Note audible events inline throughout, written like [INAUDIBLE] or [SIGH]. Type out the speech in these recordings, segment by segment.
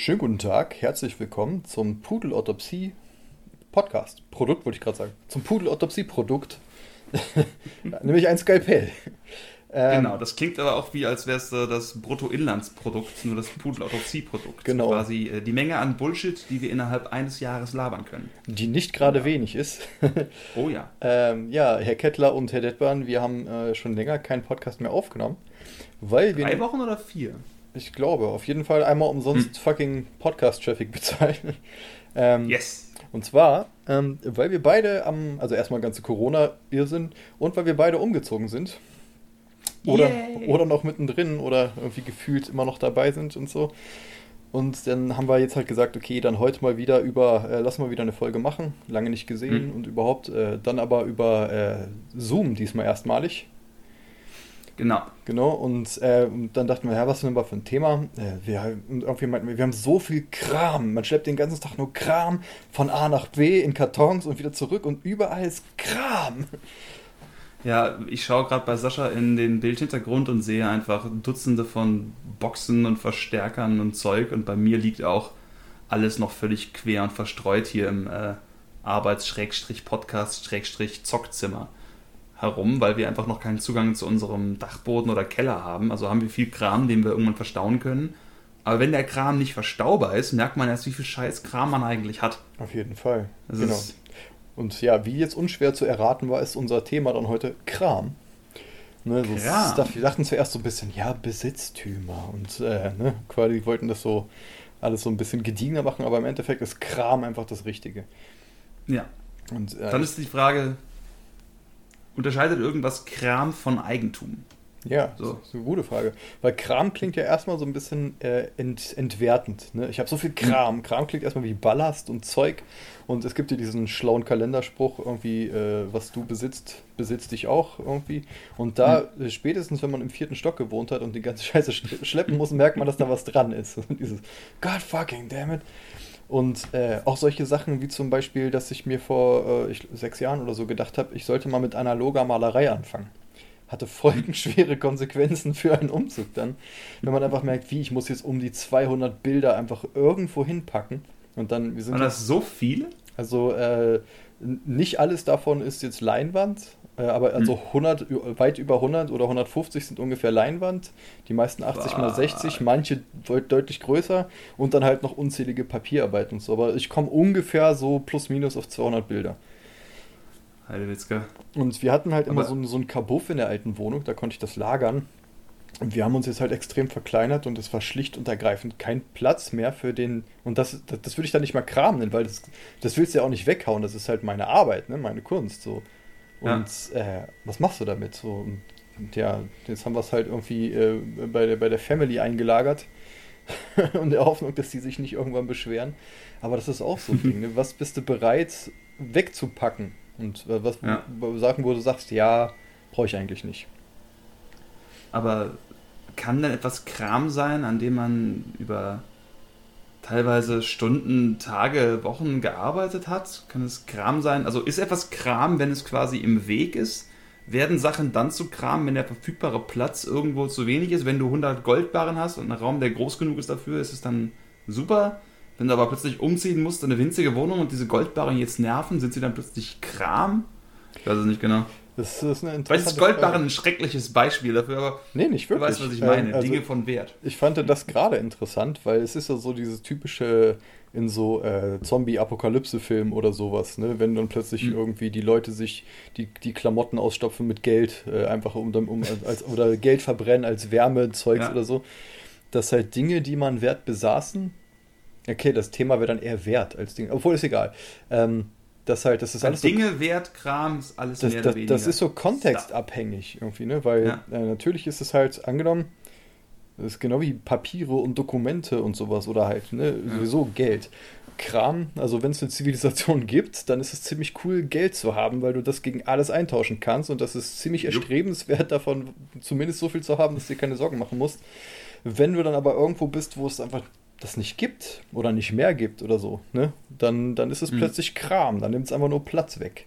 Schönen guten Tag, herzlich willkommen zum Pudelautopsie Podcast. Produkt wollte ich gerade sagen. Zum Pudelautopsie Produkt. [LAUGHS] Nämlich ein Skalpell. Ähm, genau, das klingt aber auch wie, als wäre es äh, das Bruttoinlandsprodukt, nur das Pudelautopsie-Produkt. Genau. Quasi äh, die Menge an Bullshit, die wir innerhalb eines Jahres labern können. Die nicht gerade ja. wenig ist. [LAUGHS] oh ja. Ähm, ja, Herr Kettler und Herr Detban, wir haben äh, schon länger keinen Podcast mehr aufgenommen. Weil wir Drei Wochen oder vier? Ich glaube, auf jeden Fall einmal umsonst hm. fucking Podcast-Traffic [LAUGHS] bezahlen. ähm, yes. Und zwar, ähm, weil wir beide am, also erstmal ganze Corona-Irrsinn und weil wir beide umgezogen sind. Oder, oder noch mittendrin oder irgendwie gefühlt immer noch dabei sind und so. Und dann haben wir jetzt halt gesagt, okay, dann heute mal wieder über, äh, lass mal wieder eine Folge machen, lange nicht gesehen mhm. und überhaupt, äh, dann aber über äh, Zoom diesmal erstmalig. Genau. Genau, und äh, dann dachten wir, ja, was denn mal für ein Thema? Äh, wir, irgendwie meinten wir, wir haben so viel Kram. Man schleppt den ganzen Tag nur Kram von A nach B in Kartons und wieder zurück und überall ist Kram. Ja, ich schaue gerade bei Sascha in den Bildhintergrund und sehe einfach Dutzende von Boxen und Verstärkern und Zeug und bei mir liegt auch alles noch völlig quer und verstreut hier im äh, Arbeits-Podcast-Zockzimmer herum, weil wir einfach noch keinen Zugang zu unserem Dachboden oder Keller haben. Also haben wir viel Kram, den wir irgendwann verstauen können. Aber wenn der Kram nicht verstaubar ist, merkt man erst, wie viel Scheiß Kram man eigentlich hat. Auf jeden Fall. Das genau. Und ja, wie jetzt unschwer zu erraten war, ist unser Thema dann heute Kram. Ne, so. Stuff. Wir dachten zuerst so ein bisschen, ja, Besitztümer und äh, ne, quasi wollten das so alles so ein bisschen gediegener machen, aber im Endeffekt ist Kram einfach das Richtige. Ja. Und, äh, dann ist die Frage, unterscheidet irgendwas Kram von Eigentum? Ja, so. das ist eine gute Frage. Weil Kram klingt ja erstmal so ein bisschen äh, ent, entwertend. Ne? Ich habe so viel Kram. Mhm. Kram klingt erstmal wie Ballast und Zeug. Und es gibt ja diesen schlauen Kalenderspruch, irgendwie, äh, was du besitzt, besitzt dich auch irgendwie. Und da, mhm. spätestens wenn man im vierten Stock gewohnt hat und die ganze [LAUGHS] Scheiße schleppen muss, merkt man, dass da was dran ist. Und [LAUGHS] dieses God fucking damn it. Und äh, auch solche Sachen wie zum Beispiel, dass ich mir vor äh, ich, sechs Jahren oder so gedacht habe, ich sollte mal mit analoger Malerei anfangen hatte folgenschwere Konsequenzen für einen Umzug dann. Wenn man einfach merkt, wie, ich muss jetzt um die 200 Bilder einfach irgendwo hinpacken. Und dann, wir sind. Waren das so viele? Also, äh, nicht alles davon ist jetzt Leinwand, aber also 100, weit über 100 oder 150 sind ungefähr Leinwand. Die meisten 80 bah. mal 60, manche deutlich größer und dann halt noch unzählige Papierarbeiten und so. Aber ich komme ungefähr so plus minus auf 200 Bilder. Heidewitzka. Und wir hatten halt Aber immer so, so einen Kabuff in der alten Wohnung, da konnte ich das lagern. Und wir haben uns jetzt halt extrem verkleinert und es war schlicht und ergreifend kein Platz mehr für den. Und das, das, das würde ich dann nicht mal Kram nennen, weil das, das willst du ja auch nicht weghauen. Das ist halt meine Arbeit, ne? meine Kunst. So. Und ja. äh, was machst du damit? So, und, ja, jetzt haben wir es halt irgendwie äh, bei, der, bei der Family eingelagert. [LAUGHS] und der Hoffnung, dass die sich nicht irgendwann beschweren. Aber das ist auch so ein [LAUGHS] Ding. Ne? Was bist du bereit wegzupacken? Und äh, was ja. Sachen, wo du sagst, ja, brauche ich eigentlich nicht. Aber kann denn etwas Kram sein, an dem man über teilweise Stunden, Tage, Wochen gearbeitet hat? Kann es Kram sein? Also ist etwas Kram, wenn es quasi im Weg ist? Werden Sachen dann zu Kram, wenn der verfügbare Platz irgendwo zu wenig ist? Wenn du 100 Goldbarren hast und ein Raum, der groß genug ist dafür, ist es dann super? Wenn du aber plötzlich umziehen musst in eine winzige Wohnung und diese Goldbarren jetzt nerven, sind sie dann plötzlich Kram? Ich weiß es nicht genau. Das ist eine interessante Weil Goldbarren ein schreckliches Beispiel dafür, aber nee, nicht wirklich. du weißt, was ich meine. Also Dinge von Wert. Ich fand das gerade interessant, weil es ist ja so dieses typische in so äh, Zombie-Apokalypse-Filmen oder sowas, ne? wenn dann plötzlich mhm. irgendwie die Leute sich die, die Klamotten ausstopfen mit Geld, äh, einfach um, um als, oder Geld verbrennen als Wärmezeugs ja. oder so. Dass halt Dinge, die man wert besaßen, Okay, das Thema wäre dann eher wert als Ding. Obwohl ist egal. Ähm, das halt, das ist alles Dinge, so, Wert, Kram, ist alles das, mehr das, weniger. Das ist so kontextabhängig irgendwie, ne? Weil ja. äh, natürlich ist es halt angenommen, das ist genau wie Papiere und Dokumente und sowas oder halt, ne, ja. sowieso Geld. Kram, also wenn es eine Zivilisation [LAUGHS] gibt, dann ist es ziemlich cool, Geld zu haben, weil du das gegen alles eintauschen kannst und das ist ziemlich erstrebenswert davon, zumindest so viel zu haben, dass du dir keine Sorgen machen musst. Wenn du dann aber irgendwo bist, wo es einfach das nicht gibt oder nicht mehr gibt oder so, ne, dann, dann ist es mhm. plötzlich Kram, dann nimmt es einfach nur Platz weg.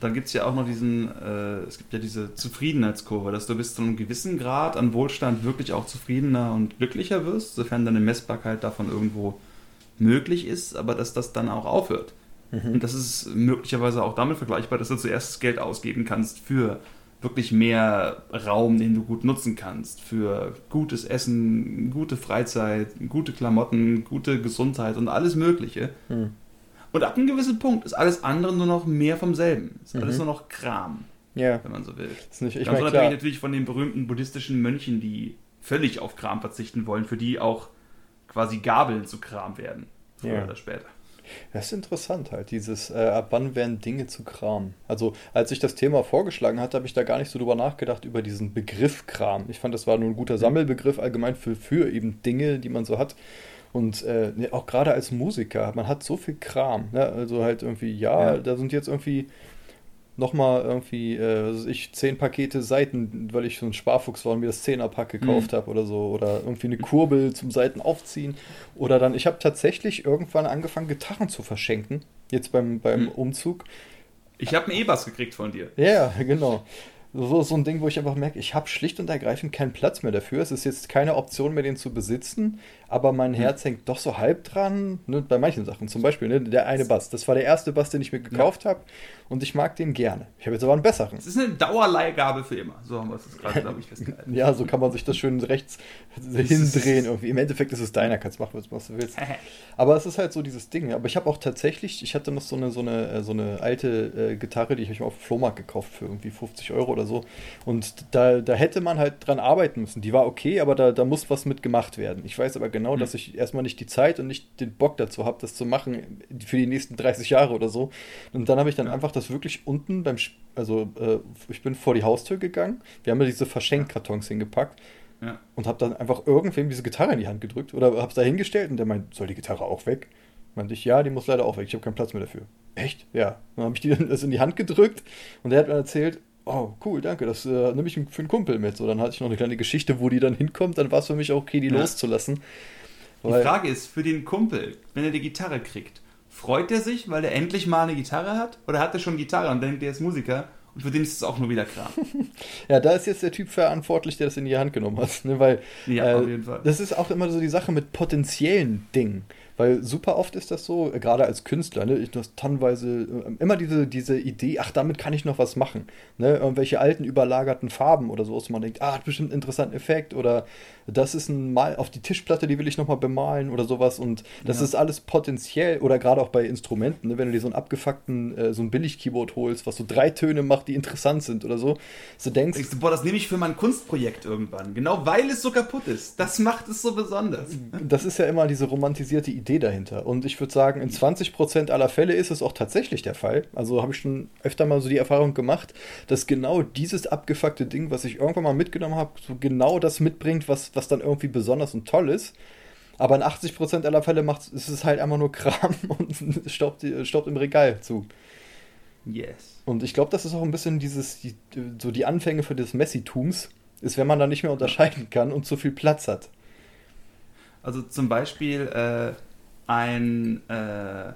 dann gibt es ja auch noch diesen, äh, es gibt ja diese Zufriedenheitskurve, dass du bis zu einem gewissen Grad an Wohlstand wirklich auch zufriedener und glücklicher wirst, sofern deine Messbarkeit davon irgendwo möglich ist, aber dass das dann auch aufhört. Mhm. Und das ist möglicherweise auch damit vergleichbar, dass du zuerst das Geld ausgeben kannst für wirklich mehr Raum, den du gut nutzen kannst, für gutes Essen, gute Freizeit, gute Klamotten, gute Gesundheit und alles Mögliche. Mhm. Und ab einem gewissen Punkt ist alles andere nur noch mehr vom selben. Ist mhm. alles nur noch Kram. Ja. Wenn man so will. Das ist nicht, ich Ganz unabhängig natürlich von den berühmten buddhistischen Mönchen, die völlig auf Kram verzichten wollen, für die auch quasi Gabeln zu Kram werden. Früher ja. oder später. Das ist interessant halt, dieses, äh, ab wann werden Dinge zu Kram. Also, als ich das Thema vorgeschlagen hatte, habe ich da gar nicht so drüber nachgedacht, über diesen Begriff Kram. Ich fand, das war nur ein guter Sammelbegriff allgemein für, für eben Dinge, die man so hat. Und äh, ne, auch gerade als Musiker, man hat so viel Kram. Ne? Also halt irgendwie, ja, ja. da sind jetzt irgendwie nochmal irgendwie, äh, ich, zehn Pakete Seiten, weil ich so ein Sparfuchs war und mir das Zehnerpack gekauft mhm. habe oder so. Oder irgendwie eine Kurbel zum Seiten aufziehen. Oder dann, ich habe tatsächlich irgendwann angefangen, Gitarren zu verschenken. Jetzt beim, beim mhm. Umzug. Ich habe einen E-Bass gekriegt von dir. Ja, [LAUGHS] genau so, so ein Ding, wo ich einfach merke, ich habe schlicht und ergreifend keinen Platz mehr dafür. Es ist jetzt keine Option mehr, den zu besitzen, aber mein hm. Herz hängt doch so halb dran, ne, bei manchen Sachen. Zum Beispiel ne, der eine Bass. Das war der erste Bass, den ich mir gekauft ja. habe und ich mag den gerne. Ich habe jetzt aber einen besseren. Das ist eine Dauerleihgabe für immer. So haben wir es gerade, glaube ich, festgehalten. [LAUGHS] ja, so kann man sich das schön rechts hindrehen. Irgendwie. Im Endeffekt ist es deiner, kannst machen, was du willst. aber es ist halt so dieses Ding. Aber ich habe auch tatsächlich, ich hatte noch so eine, so eine, äh, so eine alte äh, Gitarre, die ich mir auf dem Flohmarkt gekauft für irgendwie 50 Euro oder oder so. Und da, da hätte man halt dran arbeiten müssen. Die war okay, aber da, da muss was mit gemacht werden. Ich weiß aber genau, mhm. dass ich erstmal nicht die Zeit und nicht den Bock dazu habe, das zu machen für die nächsten 30 Jahre oder so. Und dann habe ich dann ja. einfach das wirklich unten beim, also äh, ich bin vor die Haustür gegangen. Wir haben ja diese Verschenkkartons hingepackt. Ja. Und habe dann einfach irgendwem diese Gitarre in die Hand gedrückt oder habe es da hingestellt und der meint, soll die Gitarre auch weg? Meinte ich, ja, die muss leider auch weg, ich habe keinen Platz mehr dafür. Echt? Ja. Dann habe ich die dann [LAUGHS] das in die Hand gedrückt und der hat mir erzählt, oh, cool, danke, das äh, nehme ich für einen Kumpel mit. So, dann hatte ich noch eine kleine Geschichte, wo die dann hinkommt, dann war es für mich auch okay, die ja. loszulassen. Die Frage ist, für den Kumpel, wenn er die Gitarre kriegt, freut er sich, weil er endlich mal eine Gitarre hat? Oder hat er schon Gitarre und denkt, er ist Musiker? Und für den ist es auch nur wieder Kram. [LAUGHS] ja, da ist jetzt der Typ verantwortlich, der das in die Hand genommen hat. Ne? Weil ja, äh, auf jeden Fall. das ist auch immer so die Sache mit potenziellen Dingen. Weil super oft ist das so, gerade als Künstler, ne, ich das tonnenweise äh, immer diese, diese Idee, ach, damit kann ich noch was machen. Ne? Irgendwelche alten überlagerten Farben oder so, wo man denkt, ah, hat bestimmt einen interessanten Effekt oder das ist ein Mal auf die Tischplatte, die will ich nochmal bemalen oder sowas. Und das ja. ist alles potenziell, oder gerade auch bei Instrumenten, ne, wenn du dir so einen abgefuckten, äh, so ein Billig-Keyboard holst, was so drei Töne macht, die interessant sind oder so, so denkst du, boah, das nehme ich für mein Kunstprojekt irgendwann. Genau weil es so kaputt ist. Das macht es so besonders. [LAUGHS] Das ist ja immer diese romantisierte Idee dahinter. Und ich würde sagen, in 20% aller Fälle ist es auch tatsächlich der Fall. Also habe ich schon öfter mal so die Erfahrung gemacht, dass genau dieses abgefuckte Ding, was ich irgendwann mal mitgenommen habe, so genau das mitbringt, was, was dann irgendwie besonders und toll ist. Aber in 80% aller Fälle macht, ist es halt einfach nur Kram [LAUGHS] und staubt, staubt im Regal zu. Yes. Und ich glaube, das ist auch ein bisschen dieses, die, so die Anfänge für des Messitums, ist, wenn man da nicht mehr unterscheiden kann und zu viel Platz hat. Also zum Beispiel äh, ein, äh,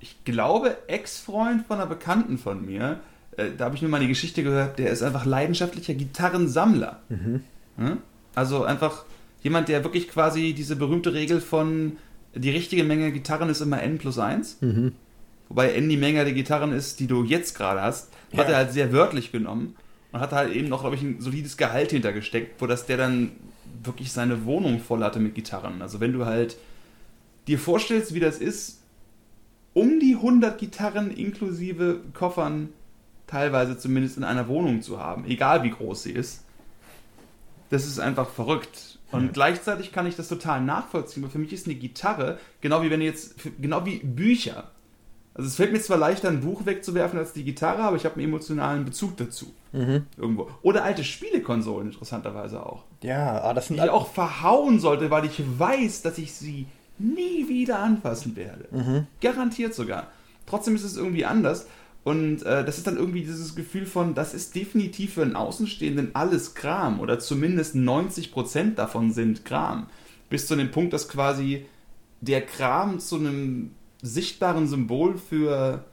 ich glaube, Ex-Freund von einer Bekannten von mir, äh, da habe ich mir mal die Geschichte gehört, der ist einfach leidenschaftlicher Gitarrensammler. Mhm. Hm? Also einfach jemand, der wirklich quasi diese berühmte Regel von die richtige Menge Gitarren ist immer n plus 1. Mhm. Wobei n die Menge der Gitarren ist, die du jetzt gerade hast, ja. hat er halt sehr wörtlich genommen und hat halt eben noch, glaube ich, ein solides Gehalt hintergesteckt, wo das der dann wirklich seine Wohnung voll hatte mit Gitarren. Also wenn du halt dir vorstellst, wie das ist, um die 100 Gitarren inklusive Koffern teilweise zumindest in einer Wohnung zu haben, egal wie groß sie ist, das ist einfach verrückt. Und gleichzeitig kann ich das total nachvollziehen, weil für mich ist eine Gitarre, genau wie wenn jetzt, genau wie Bücher. Also es fällt mir zwar leichter, ein Buch wegzuwerfen als die Gitarre, aber ich habe einen emotionalen Bezug dazu. Mhm. Irgendwo. Oder alte Spielekonsolen, interessanterweise auch. Ja, ah, das sind. Die ich auch verhauen sollte, weil ich weiß, dass ich sie nie wieder anfassen werde. Mhm. Garantiert sogar. Trotzdem ist es irgendwie anders. Und äh, das ist dann irgendwie dieses Gefühl von, das ist definitiv für einen Außenstehenden alles Kram oder zumindest 90% davon sind Kram. Bis zu dem Punkt, dass quasi der Kram zu einem sichtbaren Symbol für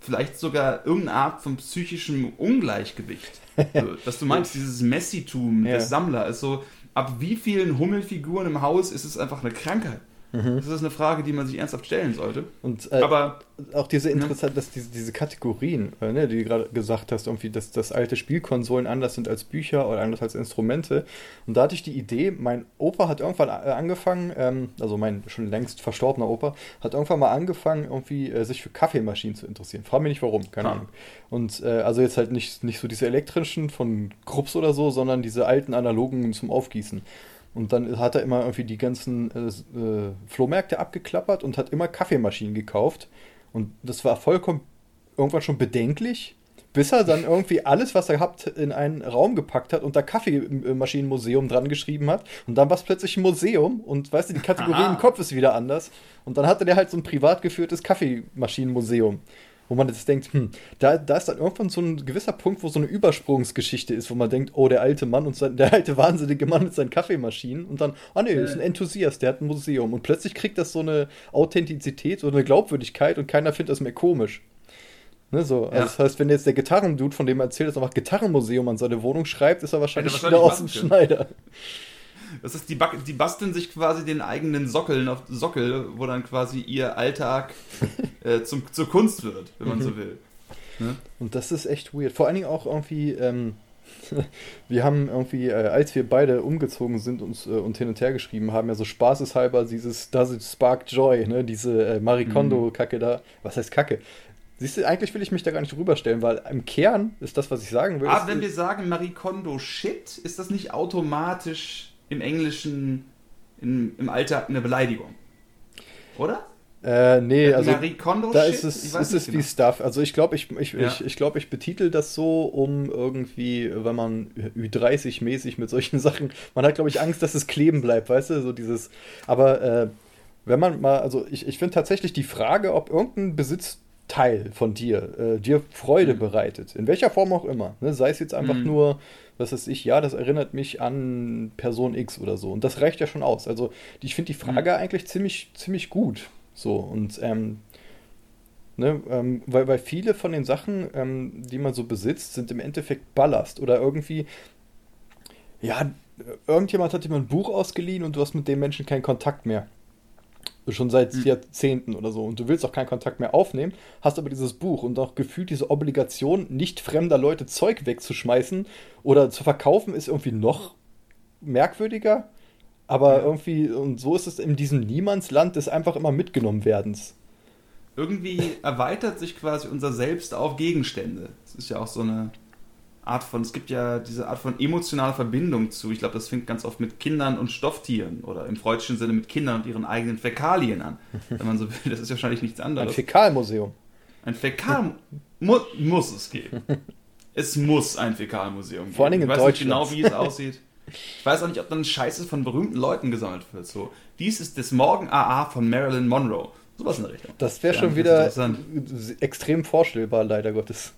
vielleicht sogar irgendeine Art von psychischem Ungleichgewicht. [LAUGHS] Also, dass du meinst, dieses Messitum Ja. des Sammler ist so, ab wie vielen Hummelfiguren im Haus ist es einfach eine Krankheit? Das ist eine Frage, die man sich ernsthaft stellen sollte. Und äh, Aber auch diese interessant, dass diese, diese Kategorien, äh, ne, die du gerade gesagt hast, irgendwie, dass, dass alte Spielkonsolen anders sind als Bücher oder anders als Instrumente. Und da hatte ich die Idee, mein Opa hat irgendwann äh, angefangen, ähm, also mein schon längst verstorbener Opa, hat irgendwann mal angefangen, irgendwie äh, sich für Kaffeemaschinen zu interessieren. Frag mich nicht warum, keine Ah. Ahnung. Und äh, also jetzt halt nicht, nicht so diese elektrischen von Krups oder so, sondern diese alten analogen zum Aufgießen. Und dann hat er immer irgendwie die ganzen äh, äh, Flohmärkte abgeklappert und hat immer Kaffeemaschinen gekauft. Und das war vollkommen irgendwann schon bedenklich, bis er dann irgendwie alles, was er hat, in einen Raum gepackt hat und da Kaffeemaschinenmuseum dran geschrieben hat. Und dann war es plötzlich ein Museum und weißt du, die Kategorie Aha. im Kopf ist wieder anders. Und dann hatte der halt so ein privat geführtes Kaffeemaschinenmuseum. Wo man jetzt denkt, hm, da, da ist dann irgendwann so ein gewisser Punkt, wo so eine Übersprungsgeschichte ist, wo man denkt, oh, der alte Mann und sein, der alte wahnsinnige Mann mit seinen Kaffeemaschinen und dann, ah nee, ist ein Enthusiast, der hat ein Museum. Und plötzlich kriegt das so eine Authentizität oder eine Glaubwürdigkeit und keiner findet das mehr komisch. Ne, so. Also Ja. das heißt, wenn jetzt der Gitarrendude, von dem er erzählt, dass er einfach Gitarrenmuseum an seine Wohnung schreibt, ist er wahrscheinlich, er wieder aus dem Schneider. Das ist, die, die basteln sich quasi den eigenen Sockeln auf Sockel, wo dann quasi ihr Alltag [LAUGHS] äh, zum, zur Kunst wird, wenn man so will. Ne? Und das ist echt weird. Vor allen Dingen auch irgendwie, ähm, [LAUGHS] wir haben irgendwie, äh, als wir beide umgezogen sind und, äh, und hin und her geschrieben haben, ja so spaßeshalber dieses Does it spark joy, ne, diese äh, Marikondo-Kacke da. Was heißt Kacke? Siehst du, eigentlich will ich mich da gar nicht drüber stellen, weil im Kern ist das, was ich sagen will. Aber ist- wenn wir sagen Marie Kondo Shit, ist das nicht automatisch im Englischen in, im Alltag eine Beleidigung? Oder? äh, nee, also da ist es, ist es genau. wie Stuff. Also ich glaube, ich, ich, Ja. ich, ich, glaub, ich betitel das so, um irgendwie, wenn man Ü30-mäßig mit solchen [LAUGHS] Sachen, man hat, glaube ich, Angst, dass es kleben bleibt, weißt du, so dieses, aber äh, wenn man mal, also ich, ich finde tatsächlich die Frage, ob irgendein Besitzteil von dir äh, dir Freude Mhm. bereitet, in welcher Form auch immer, ne? sei es jetzt einfach Mhm. nur, was weiß ich, ja, das erinnert mich an Person X oder so und das reicht ja schon aus. Also ich finde die Frage eigentlich ziemlich, ziemlich gut. So, und ähm, ne, ähm, weil, weil viele von den Sachen, ähm, die man so besitzt, sind im Endeffekt Ballast oder irgendwie, ja, irgendjemand hat dir mal ein Buch ausgeliehen und du hast mit dem Menschen keinen Kontakt mehr. Schon seit Hm. Jahrzehnten oder so. Und du willst auch keinen Kontakt mehr aufnehmen, hast aber dieses Buch und auch gefühlt diese Obligation, nicht fremder Leute Zeug wegzuschmeißen oder zu verkaufen, ist irgendwie noch merkwürdiger. Aber Ja. irgendwie, und so ist es in diesem Niemandsland des einfach immer mitgenommen werdens. Irgendwie erweitert sich quasi unser Selbst auf Gegenstände. Das ist ja auch so eine Art von, es gibt ja diese Art von emotionaler Verbindung zu. Ich glaube, das fängt ganz oft mit Kindern und Stofftieren oder im freudschen Sinne mit Kindern und ihren eigenen Fäkalien an. [LAUGHS] Wenn man so will, das ist wahrscheinlich nichts Ein anderes. Fäkalmuseum. Ein Fäkal mu muss es geben. [LAUGHS] Es muss ein Fäkalmuseum geben. Vor allen Dingen in ich weiß nicht genau, wie es [LAUGHS] aussieht. Ich weiß auch nicht, ob dann Scheiße von berühmten Leuten gesammelt wird. So, dies ist das Morgen AA von Marilyn Monroe. Sowas in der Richtung. Das wäre Ja, schon wieder extrem vorstellbar, leider Gottes.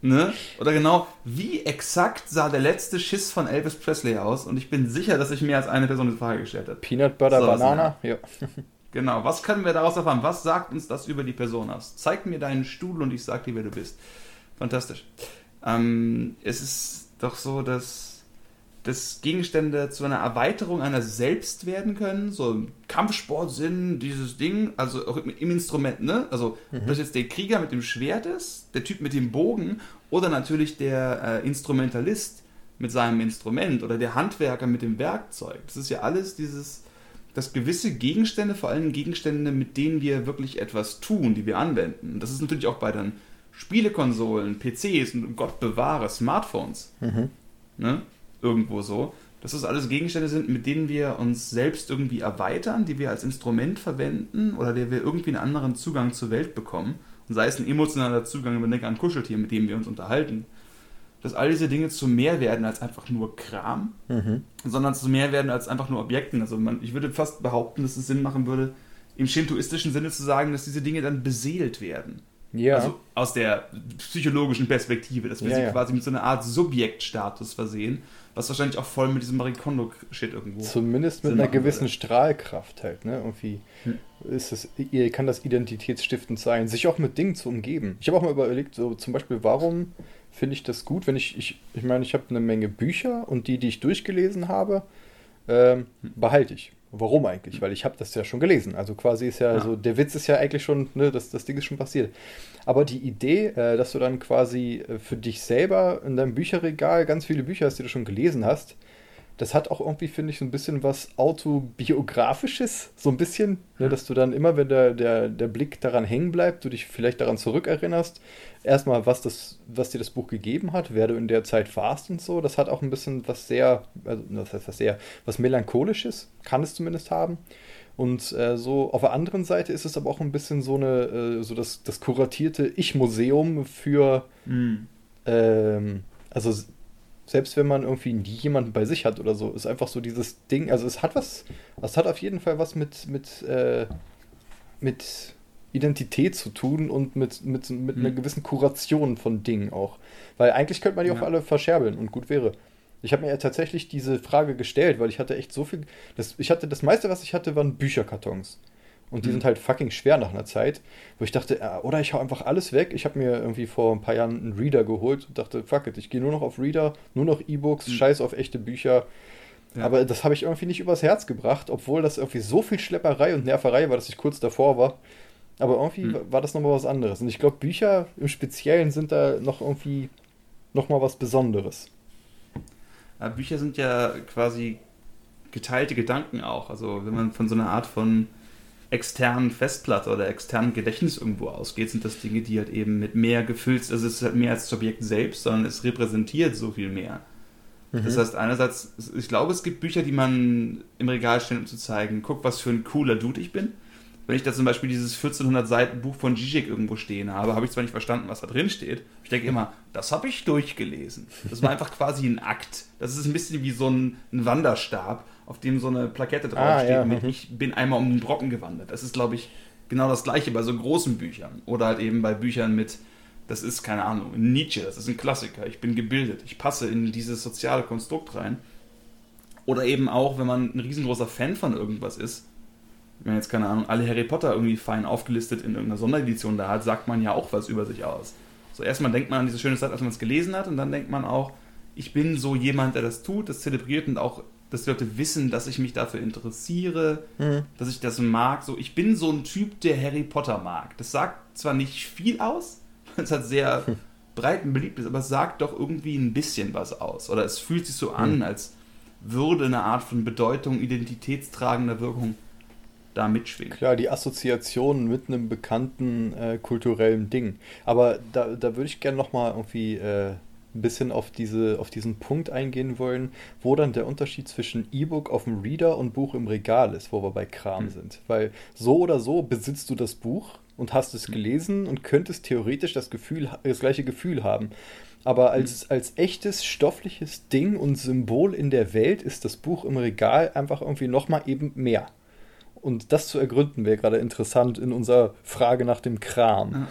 Ne? Oder genau, wie exakt sah der letzte Schiss von Elvis Presley aus? Und ich bin sicher, dass sich mehr als eine Person diese Frage gestellt hat. Peanut Butter So, Banana? Ja. [LAUGHS] Genau, was können wir daraus erfahren? Was sagt uns das über die Person aus? Zeig mir deinen Stuhl und ich sag dir, wer du bist. Fantastisch. Ähm, es ist doch so, dass, dass Gegenstände zu einer Erweiterung einer selbst werden können. So im Kampfsportsinn, dieses Ding, also auch im, im Instrument, ne? Also, ob das jetzt der Krieger mit dem Schwert ist, der Typ mit dem Bogen oder natürlich der äh, Instrumentalist mit seinem Instrument oder der Handwerker mit dem Werkzeug. Das ist ja alles dieses dass gewisse Gegenstände, vor allem Gegenstände, mit denen wir wirklich etwas tun, die wir anwenden. Und das ist natürlich auch bei den Spielekonsolen, PCs und Gott bewahre, Smartphones. Mhm. Ne? Irgendwo so. Dass das alles Gegenstände sind, mit denen wir uns selbst irgendwie erweitern, die wir als Instrument verwenden oder der wir irgendwie einen anderen Zugang zur Welt bekommen. Und sei es ein emotionaler Zugang, wenn wir denken an Kuscheltier, mit dem wir uns unterhalten. Dass all diese Dinge zu mehr werden als einfach nur Kram, Mhm. sondern zu mehr werden als einfach nur Objekten. Also man, ich würde fast behaupten, dass es Sinn machen würde, im shintoistischen Sinne zu sagen, dass diese Dinge dann beseelt werden. Ja. Also aus der psychologischen Perspektive, dass wir ja, sie ja. quasi mit so einer Art Subjektstatus versehen, was wahrscheinlich auch voll mit diesem Marikondo-Shit irgendwo. Zumindest mit einer gewissen würde. Strahlkraft halt, ne? Irgendwie hm. ist es, kann das identitätsstiftend sein, sich auch mit Dingen zu umgeben. Ich habe auch mal überlegt, so zum Beispiel, warum finde ich das gut, wenn ich, ich, ich meine, ich habe eine Menge Bücher und die, die ich durchgelesen habe, ähm, hm. behalte ich. Warum eigentlich? Weil ich habe das ja schon gelesen. Also quasi ist ja, ja, so, der Witz ist ja eigentlich schon, ne, das, das Ding ist schon passiert. Aber die Idee, äh, dass du dann quasi äh, für dich selber in deinem Bücherregal ganz viele Bücher hast, die du schon gelesen hast, das hat auch irgendwie, finde ich, so ein bisschen was autobiografisches, so ein bisschen, ne, dass du dann immer, wenn der, der, der Blick daran hängen bleibt, du dich vielleicht daran zurückerinnerst, erstmal, was, das, was dir das Buch gegeben hat, wer du in der Zeit warst und so. Das hat auch ein bisschen was sehr, also das heißt was sehr, was melancholisches, kann es zumindest haben. Und äh, so auf der anderen Seite ist es aber auch ein bisschen so eine, äh, so das, das kuratierte Ich-Museum für, mm. ähm, also selbst wenn man irgendwie nie jemanden bei sich hat oder so, ist einfach so dieses Ding, also es hat was, es hat auf jeden Fall was mit, mit, äh, mit Identität zu tun und mit, mit, mit hm. einer gewissen Kuration von Dingen auch. Weil eigentlich könnte man die ja. auch alle verscherbeln und gut wäre. Ich habe mir ja tatsächlich diese Frage gestellt, weil ich hatte echt so viel. Das, ich hatte das meiste, was ich hatte, waren Bücherkartons. Und die mhm. sind halt fucking schwer nach einer Zeit, wo ich dachte, äh, oder ich hau einfach alles weg. Ich habe mir irgendwie vor ein paar Jahren einen Reader geholt und dachte, fuck it, ich gehe nur noch auf Reader, nur noch E-Books, mhm. scheiß auf echte Bücher. Ja. Aber das habe ich irgendwie nicht übers Herz gebracht, obwohl das irgendwie so viel Schlepperei und Nerverei war, dass ich kurz davor war. Aber irgendwie mhm. war das nochmal was anderes. Und ich glaube, Bücher im Speziellen sind da noch irgendwie nochmal was Besonderes. Bücher sind ja quasi geteilte Gedanken auch. Also wenn man von so einer Art von externen Festplatte oder externen Gedächtnis irgendwo ausgeht, sind das Dinge, die halt eben mit mehr gefüllt sind. Also es ist halt mehr als das Objekt selbst, sondern es repräsentiert so viel mehr. Mhm. Das heißt, einerseits, ich glaube, es gibt Bücher, die man im Regal stellen, um zu zeigen, guck, was für ein cooler Dude ich bin. Wenn ich da zum Beispiel dieses 1400 Seiten Buch von Zizek irgendwo stehen habe, habe ich zwar nicht verstanden, was da drin steht. Ich denke immer, das habe ich durchgelesen. Das war [LAUGHS] einfach quasi ein Akt. Das ist ein bisschen wie so ein, ein Wanderstab auf dem so eine Plakette draufsteht ah, ja. mit Ich bin einmal um den Brocken gewandert. Das ist, glaube ich, genau das gleiche bei so großen Büchern. Oder halt eben bei Büchern mit, das ist, keine Ahnung, Nietzsche, das ist ein Klassiker, ich bin gebildet, ich passe in dieses soziale Konstrukt rein. Oder eben auch, wenn man ein riesengroßer Fan von irgendwas ist, wenn man jetzt, keine Ahnung, alle Harry Potter irgendwie fein aufgelistet in irgendeiner Sonderedition da hat, sagt man ja auch was über sich aus. So erstmal denkt man an diese schöne Zeit, als man es gelesen hat, und dann denkt man auch, ich bin so jemand, der das tut, das zelebriert und auch dass die Leute wissen, dass ich mich dafür interessiere, mhm. dass ich das mag. So, ich bin so ein Typ, der Harry Potter mag. Das sagt zwar nicht viel aus, [LAUGHS] es hat sehr [LAUGHS] hm. breiten beliebt ist, aber es sagt doch irgendwie ein bisschen was aus. Oder es fühlt sich so an, mhm. als würde eine Art von Bedeutung, identitätstragender Wirkung da mitschwingen. Klar, die Assoziation mit einem bekannten äh, kulturellen Ding. Aber da, da würde ich gerne nochmal irgendwie äh, ein bisschen auf, diese, auf diesen Punkt eingehen wollen, wo dann der Unterschied zwischen E-Book auf dem Reader und Buch im Regal ist, wo wir bei Kram mhm. sind. Weil so oder so besitzt du das Buch und hast es hm. gelesen und könntest theoretisch das Gefühl, das gleiche Gefühl haben. Aber als, mhm. als echtes stoffliches Ding und Symbol in der Welt ist das Buch im Regal einfach irgendwie nochmal eben mehr. Und das zu ergründen wäre gerade interessant in unserer Frage nach dem Kram.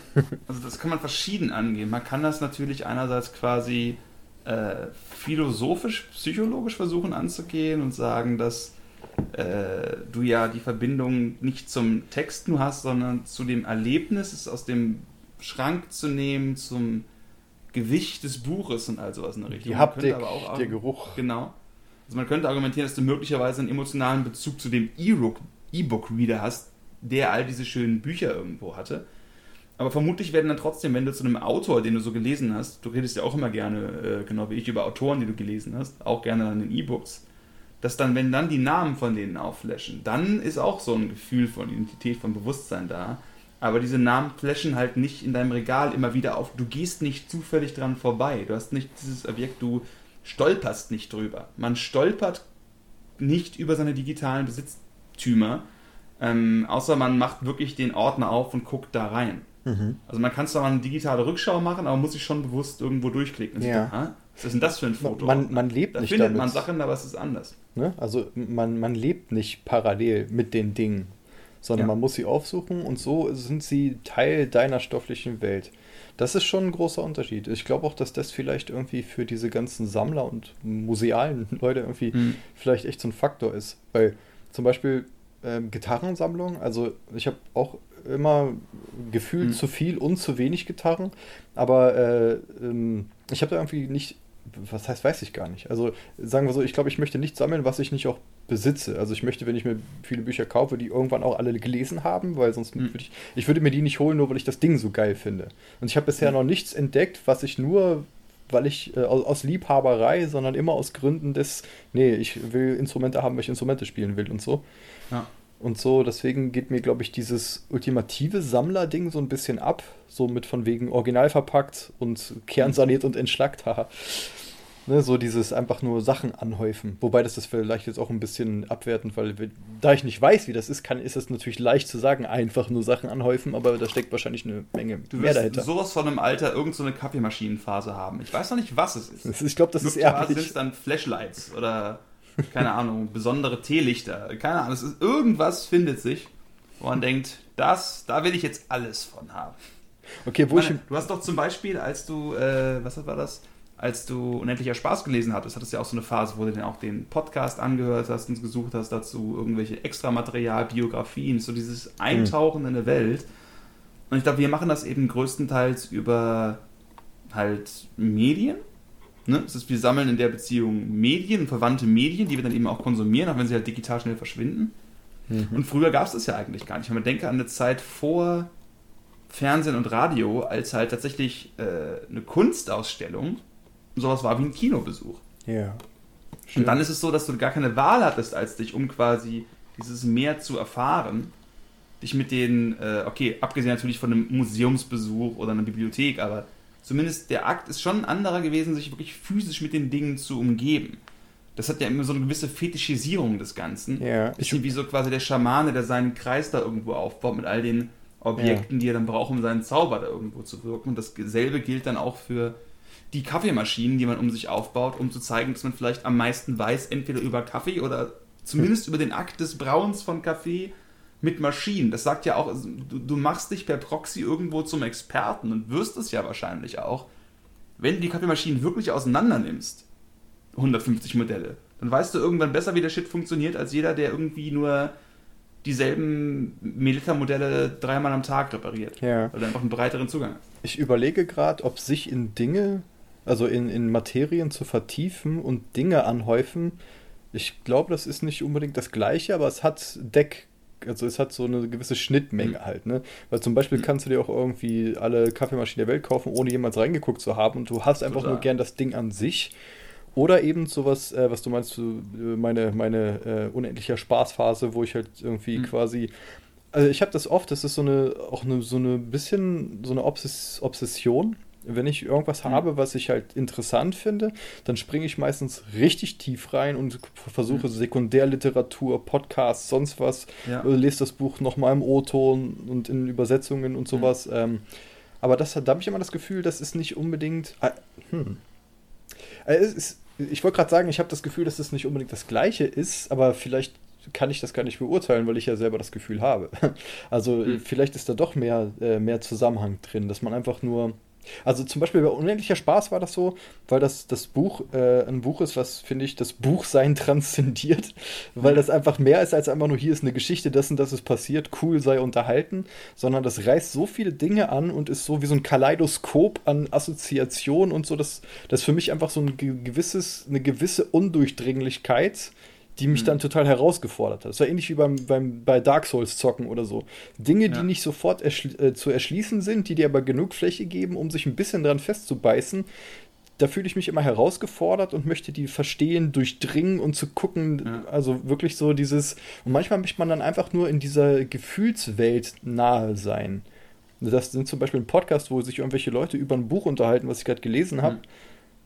Also das kann man verschieden angehen. Man kann das natürlich einerseits quasi äh, philosophisch, psychologisch versuchen anzugehen und sagen, dass äh, du ja die Verbindung nicht zum Text nur hast, sondern zu dem Erlebnis, es aus dem Schrank zu nehmen, zum Gewicht des Buches und all sowas in der Richtung. Die Haptik, der Geruch. Genau. Also man könnte argumentieren, dass du möglicherweise einen emotionalen Bezug zu dem E-Book E-Book-Reader hast, der all diese schönen Bücher irgendwo hatte. Aber vermutlich werden dann trotzdem, wenn du zu einem Autor, den du so gelesen hast, du redest ja auch immer gerne, äh, genau wie ich, über Autoren, die du gelesen hast, auch gerne an den E-Books, dass dann, wenn dann die Namen von denen aufflashen, dann ist auch so ein Gefühl von Identität, von Bewusstsein da. Aber diese Namen flashen halt nicht in deinem Regal immer wieder auf. Du gehst nicht zufällig dran vorbei. Du hast nicht dieses Objekt, du stolperst nicht drüber. Man stolpert nicht über seine digitalen Besitz Tümer. Ähm, außer man macht wirklich den Ordner auf und guckt da rein. Mhm. Also man kann zwar mal eine digitale Rückschau machen, aber muss sich schon bewusst irgendwo durchklicken. Ja. Denke, was ist denn das für ein Foto? Man, man lebt da nicht findet damit. man Sachen, aber es ist anders. Ne? Also man, man lebt nicht parallel mit den Dingen, sondern ja. man muss sie aufsuchen und so sind sie Teil deiner stofflichen Welt. Das ist schon ein großer Unterschied. Ich glaube auch, dass das vielleicht irgendwie für diese ganzen Sammler und musealen [LAUGHS] Leute irgendwie mhm. vielleicht echt so ein Faktor ist. Weil zum Beispiel ähm, Gitarrensammlung, also ich habe auch immer gefühlt mhm. zu viel und zu wenig Gitarren, aber äh, ähm, ich habe da irgendwie nicht was heißt, weiß ich gar nicht. Also sagen wir so, ich glaube, ich möchte nicht sammeln, was ich nicht auch besitze. Also ich möchte, wenn ich mir viele Bücher kaufe, die irgendwann auch alle gelesen haben, weil sonst mhm. würde ich, ich würde mir die nicht holen, nur weil ich das Ding so geil finde. Und ich habe bisher mhm. noch nichts entdeckt, was ich nur, weil ich äh, aus Liebhaberei, sondern immer aus Gründen des, nee, ich will Instrumente haben, weil ich Instrumente spielen will und so. Ja und so. Deswegen geht mir, glaube ich, dieses ultimative Sammler-Ding so ein bisschen ab. So mit von wegen original verpackt und kernsaniert und entschlackt. Haha. Ne, so dieses einfach nur Sachen anhäufen. Wobei das ist vielleicht jetzt auch ein bisschen abwertend, weil da ich nicht weiß, wie das ist, kann, ist es natürlich leicht zu sagen, einfach nur Sachen anhäufen, aber da steckt wahrscheinlich eine Menge du mehr dahinter. Du sowas von einem Alter irgendeine so Kaffeemaschinenphase haben. Ich weiß noch nicht, was es ist. Ich glaube, das ist erblich. sind dann Flashlights oder keine Ahnung, besondere Teelichter, keine Ahnung, es ist, irgendwas findet sich, wo man denkt, das, da will ich jetzt alles von haben. Okay, wo ich, meine, ich. Du hast doch zum Beispiel, als du, äh, was war das? Als du Unendlicher Spaß gelesen hattest, hattest du ja auch so eine Phase, wo du dann auch den Podcast angehört hast und gesucht hast dazu irgendwelche Extramaterial, Biografien, so dieses Eintauchen mhm. in eine Welt. Und ich glaube, wir machen das eben größtenteils über halt Medien, Ne? Es ist, wir sammeln in der Beziehung Medien, verwandte Medien, die wir dann eben auch konsumieren, auch wenn sie halt digital schnell verschwinden. Mhm. Und früher gab es das ja eigentlich gar nicht. Wenn man denke an eine Zeit vor Fernsehen und Radio, als halt tatsächlich äh, eine Kunstausstellung sowas war wie ein Kinobesuch. Ja. Und dann ist es so, dass du gar keine Wahl hattest, als dich, um quasi dieses Meer zu erfahren, dich mit den, äh, okay, abgesehen natürlich von einem Museumsbesuch oder einer Bibliothek, aber zumindest der Akt ist schon ein anderer gewesen, sich wirklich physisch mit den Dingen zu umgeben. Das hat ja immer so eine gewisse Fetischisierung des Ganzen. Ja. Bisschen wie so quasi der Schamane, der seinen Kreis da irgendwo aufbaut mit all den Objekten, ja. die er dann braucht, um seinen Zauber da irgendwo zu wirken. Und dasselbe gilt dann auch für die Kaffeemaschinen, die man um sich aufbaut, um zu zeigen, dass man vielleicht am meisten weiß, entweder über Kaffee oder zumindest hm. über den Akt des Brauens von Kaffee mit Maschinen. Das sagt ja auch, du, du, machst dich per Proxy irgendwo zum Experten und wirst es ja wahrscheinlich auch. Wenn du die Kaffeemaschinen wirklich auseinander nimmst, 150 Modelle, dann weißt du irgendwann besser, wie der Shit funktioniert, als jeder, der irgendwie nur dieselben Melita-Modelle dreimal am Tag repariert. Ja. Du einfach einen breiteren Zugang. Ich überlege gerade, ob sich in Dinge, also in, in Materien zu vertiefen und Dinge anhäufen, ich glaube, das ist nicht unbedingt das Gleiche, aber es hat Deck also es hat so eine gewisse Schnittmenge mhm. halt, ne? Weil zum Beispiel mhm. kannst du dir auch irgendwie alle Kaffeemaschinen der Welt kaufen, ohne jemals reingeguckt zu haben und du hast einfach Total. nur gern das Ding an sich. Oder eben sowas, äh, was du meinst, äh, meine, meine äh, unendliche Spaßphase, wo ich halt irgendwie mhm. quasi also ich habe das oft, das ist so eine, auch eine, so eine bisschen so eine Obsess Obsession, wenn ich irgendwas mhm. habe, was ich halt interessant finde, dann springe ich meistens richtig tief rein und versuche mhm. Sekundärliteratur, Podcasts, sonst was, ja. lese das Buch nochmal im O-Ton und in Übersetzungen und sowas. Mhm. Ähm, aber das, da habe ich immer das Gefühl, das ist nicht unbedingt. Äh, hm. äh, ist, ich wollte gerade sagen, ich habe das Gefühl, dass das nicht unbedingt das Gleiche ist, aber vielleicht kann ich das gar nicht beurteilen, weil ich ja selber das Gefühl habe. [LAUGHS] Also mhm. vielleicht ist da doch mehr, äh, mehr Zusammenhang drin, dass man einfach nur also zum Beispiel bei Unendlicher Spaß war das so, weil das, das Buch äh, ein Buch ist, was, finde ich, das Buchsein [LAUGHS] transzendiert, weil das einfach mehr ist als einfach nur hier ist eine Geschichte dessen, dass es passiert, cool sei unterhalten, sondern das reißt so viele Dinge an und ist so wie so ein Kaleidoskop an Assoziationen und so, dass das für mich einfach so ein gewisses, eine gewisse Undurchdringlichkeit die mich mhm. dann total herausgefordert hat. Das war ähnlich wie beim, beim, bei Dark Souls zocken oder so. Dinge, ja. die nicht sofort erschli äh, zu erschließen sind, die dir aber genug Fläche geben, um sich ein bisschen dran festzubeißen. Da fühle ich mich immer herausgefordert und möchte die verstehen, durchdringen und zu gucken. Ja. Also wirklich so dieses. Und manchmal möchte man dann einfach nur in dieser Gefühlswelt nahe sein. Das sind zum Beispiel ein Podcast, wo sich irgendwelche Leute über ein Buch unterhalten, was ich gerade gelesen habe. Mhm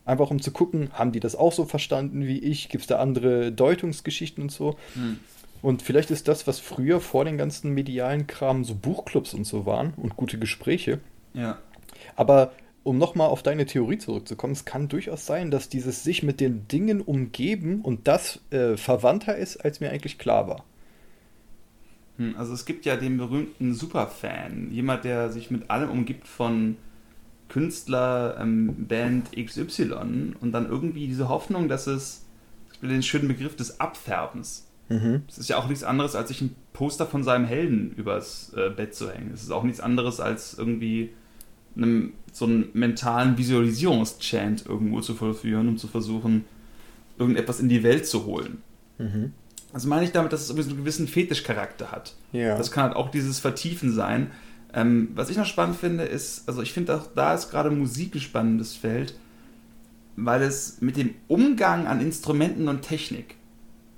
Einfach um zu gucken, haben die das auch so verstanden wie ich? Gibt es da andere Deutungsgeschichten und so? Hm. Und vielleicht ist das, was früher vor den ganzen medialen Kram so Buchclubs und so waren und gute Gespräche. Ja. Aber um nochmal auf deine Theorie zurückzukommen, es kann durchaus sein, dass dieses sich mit den Dingen umgeben und das äh, verwandter ist, als mir eigentlich klar war. Hm, also es gibt ja den berühmten Superfan, jemand, der sich mit allem umgibt von Künstler, ähm, Band XY und dann irgendwie diese Hoffnung, dass es, ich will den schönen Begriff des Abfärbens. Mhm. Es ist ja auch nichts anderes, als sich ein Poster von seinem Helden übers äh, Bett zu hängen. Es ist auch nichts anderes, als irgendwie einem, so einen mentalen Visualisierungschant irgendwo zu vollführen, um zu versuchen, irgendetwas in die Welt zu holen. Mhm. Also meine ich damit, dass es irgendwie so einen gewissen Fetischcharakter hat. Ja. Das kann halt auch dieses Vertiefen sein. Ähm, was ich noch spannend finde, ist, also ich finde auch da ist gerade Musik ein spannendes Feld, weil es mit dem Umgang an Instrumenten und Technik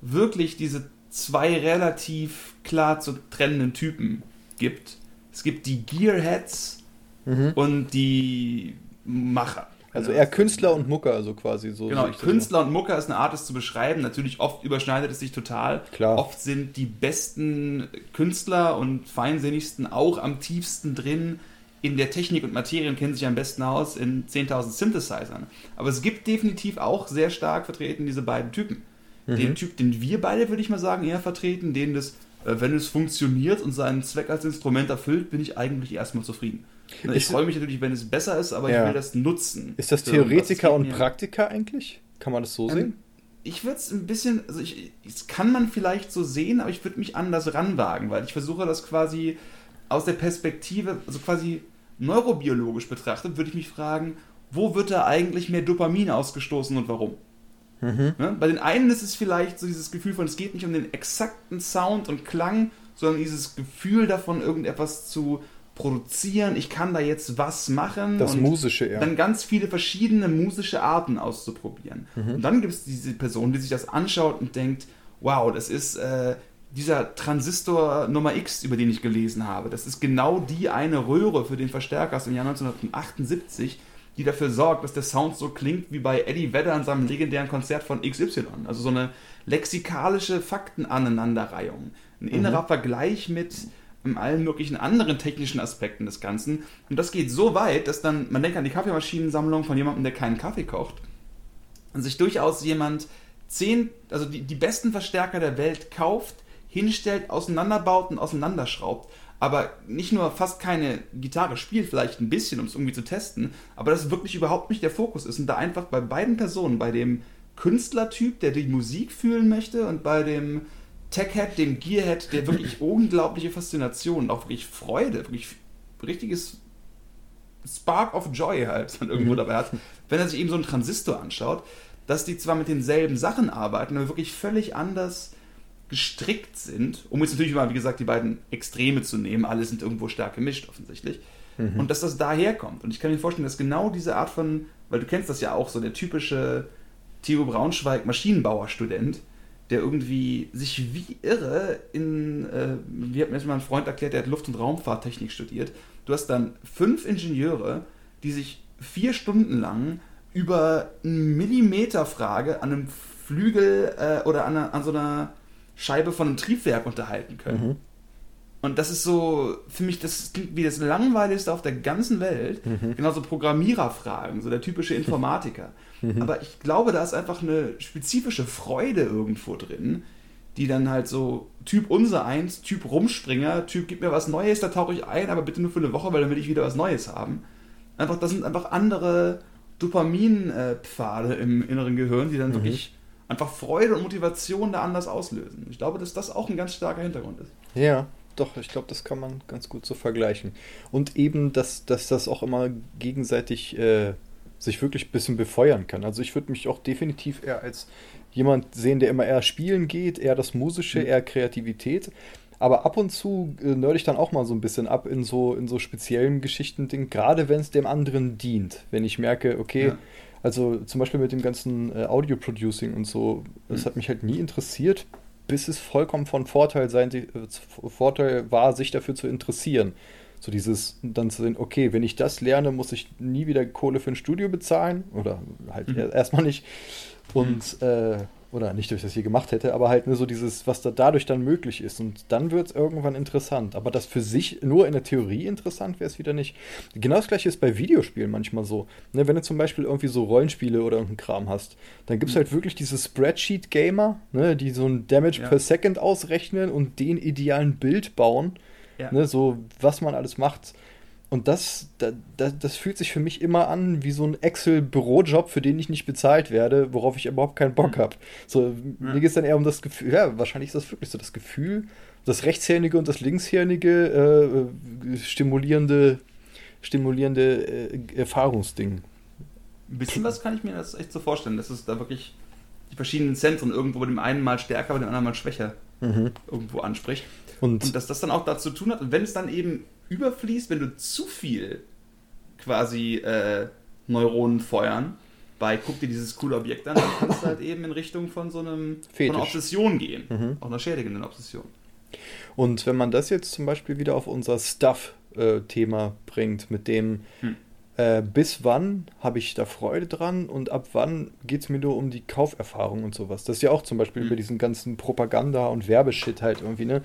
wirklich diese zwei relativ klar zu trennenden Typen gibt. Es gibt die Gearheads mhm. und die Macher. Also eher Künstler und Mucker, also quasi so. Genau, Künstler und Mucker ist eine Art, es zu beschreiben. Natürlich oft überschneidet es sich total. Klar. Oft sind die besten Künstler und feinsinnigsten auch am tiefsten drin in der Technik und Materie und kennen sich am besten aus in 10.000 Synthesizern. Aber es gibt definitiv auch sehr stark vertreten diese beiden Typen. Mhm. Den Typ, den wir beide, würde ich mal sagen, eher vertreten, den das, äh, wenn es funktioniert und seinen Zweck als Instrument erfüllt, bin ich eigentlich erstmal zufrieden. Ich freue mich natürlich, wenn es besser ist, aber ja. ich will das nutzen. Ist das Theoretiker und Praktiker eigentlich? Kann man das so ähm, sehen? Ich würde es ein bisschen, also ich, das kann man vielleicht so sehen, aber ich würde mich anders ranwagen, weil ich versuche das quasi aus der Perspektive, also quasi neurobiologisch betrachtet, würde ich mich fragen, wo wird da eigentlich mehr Dopamin ausgestoßen und warum? Mhm. Ne? Bei den einen ist es vielleicht so dieses Gefühl von, es geht nicht um den exakten Sound und Klang, sondern dieses Gefühl davon, irgendetwas zu produzieren, ich kann da jetzt was machen. Das Musische, ja. Dann ganz viele verschiedene musische Arten auszuprobieren. Mhm. Und dann gibt es diese Person, die sich das anschaut und denkt, wow, das ist äh, dieser Transistor Nummer X, über den ich gelesen habe. Das ist genau die eine Röhre für den Verstärker aus dem Jahr 1978, die dafür sorgt, dass der Sound so klingt wie bei Eddie Vedder in seinem legendären Konzert von XY. Also so eine lexikalische Faktenaneinanderreihung. Ein innerer mhm. Vergleich mit allen möglichen anderen technischen Aspekten des Ganzen. Und das geht so weit, dass dann, man denkt an die Kaffeemaschinensammlung von jemandem, der keinen Kaffee kocht, und sich durchaus jemand zehn, also die, die besten Verstärker der Welt kauft, hinstellt, auseinanderbaut und auseinanderschraubt, aber nicht nur fast keine Gitarre spielt, vielleicht ein bisschen, um es irgendwie zu testen, aber das wirklich überhaupt nicht der Fokus ist und da einfach bei beiden Personen, bei dem Künstlertyp, der die Musik fühlen möchte und bei dem Tech-Head, dem Gearhead, der wirklich [LAUGHS] unglaubliche Faszination, auch wirklich Freude, wirklich richtiges Spark of Joy halt dann irgendwo dabei hat, wenn er sich eben so einen Transistor anschaut, dass die zwar mit denselben Sachen arbeiten, aber wirklich völlig anders gestrickt sind, um jetzt natürlich mal, wie gesagt, die beiden Extreme zu nehmen, alle sind irgendwo stark gemischt offensichtlich, mhm. und dass das daherkommt. Und ich kann mir vorstellen, dass genau diese Art von, weil du kennst das ja auch, so der typische Theo Braunschweig Maschinenbauer-Student, der irgendwie sich wie irre in, äh, wie hat mir jetzt mal ein Freund erklärt, der hat Luft- und Raumfahrttechnik studiert. Du hast dann fünf Ingenieure, die sich vier Stunden lang über eine Millimeterfrage an einem Flügel äh, oder an, einer, an, so einer Scheibe von einem Triebwerk unterhalten können. Mhm. Und das ist so, für mich, das klingt wie das Langweiligste auf der ganzen Welt. Mhm. Genauso Programmiererfragen, so der typische [LAUGHS] Informatiker. Mhm. Aber ich glaube, da ist einfach eine spezifische Freude irgendwo drin, die dann halt so Typ unser eins, Typ Rumspringer, Typ gib mir was Neues, da tauche ich ein, aber bitte nur für eine Woche, weil dann will ich wieder was Neues haben. Einfach, das sind einfach andere Dopaminpfade im inneren Gehirn, die dann mhm. wirklich einfach Freude und Motivation da anders auslösen. Ich glaube, dass das auch ein ganz starker Hintergrund ist. Ja, doch, ich glaube, das kann man ganz gut so vergleichen. Und eben, dass, dass das auch immer gegenseitig äh, sich wirklich ein bisschen befeuern kann. Also ich würde mich auch definitiv eher als jemand sehen, der immer eher spielen geht, eher das Musische, mhm. eher Kreativität. Aber ab und zu äh, nörde ich dann auch mal so ein bisschen ab in so, in so speziellen Geschichten, gerade wenn es dem anderen dient. Wenn ich merke, okay, ja. also zum Beispiel mit dem ganzen äh, Audio-Producing und so, das mhm. hat mich halt nie interessiert, bis es vollkommen von Vorteil, sein, äh, Vorteil war, sich dafür zu interessieren. So dieses, dann zu sehen, okay, wenn ich das lerne, muss ich nie wieder Kohle für ein Studio bezahlen oder halt mhm. erstmal nicht. Und, mhm. äh, oder nicht, dass ich das je gemacht hätte, aber halt nur so dieses, was da dadurch dann möglich ist. Und dann wird es irgendwann interessant. Aber das für sich nur in der Theorie interessant wäre es wieder nicht. Genau das gleiche ist bei Videospielen manchmal so. Ne, wenn du zum Beispiel irgendwie so Rollenspiele oder irgendeinen Kram hast, dann gibt es mhm. halt wirklich diese Spreadsheet-Gamer, ne, die so ein Damage ja. per Second ausrechnen und den idealen Bild bauen. Ja. Ne, so was man alles macht. Und das, das, das fühlt sich für mich immer an wie so ein Excel-Bürojob, für den ich nicht bezahlt werde, worauf ich überhaupt keinen Bock hm. habe. So, mir geht es dann eher um das Gefühl, ja, wahrscheinlich ist das wirklich so das Gefühl, das rechtshändige und das linkshändige äh, stimulierende, stimulierende äh, Erfahrungsding. Ein bisschen was kann ich mir das echt so vorstellen, dass es da wirklich die verschiedenen Zentren irgendwo bei dem einen mal stärker, bei dem anderen mal schwächer mhm. irgendwo anspricht. Und, und dass das dann auch dazu tun hat, und wenn es dann eben überfließt, wenn du zu viel quasi äh, Neuronen feuern bei guck dir dieses coole Objekt an, dann kannst du halt eben in Richtung von so einem von einer Obsession gehen. Mhm. Auch einer schädigenden Obsession. Und wenn man das jetzt zum Beispiel wieder auf unser Stuff-Thema äh, bringt, mit dem hm. äh, bis wann habe ich da Freude dran und ab wann geht es mir nur um die Kauferfahrung und sowas. Das ist ja auch zum Beispiel hm. über diesen ganzen Propaganda- und Werbeshit halt irgendwie, ne?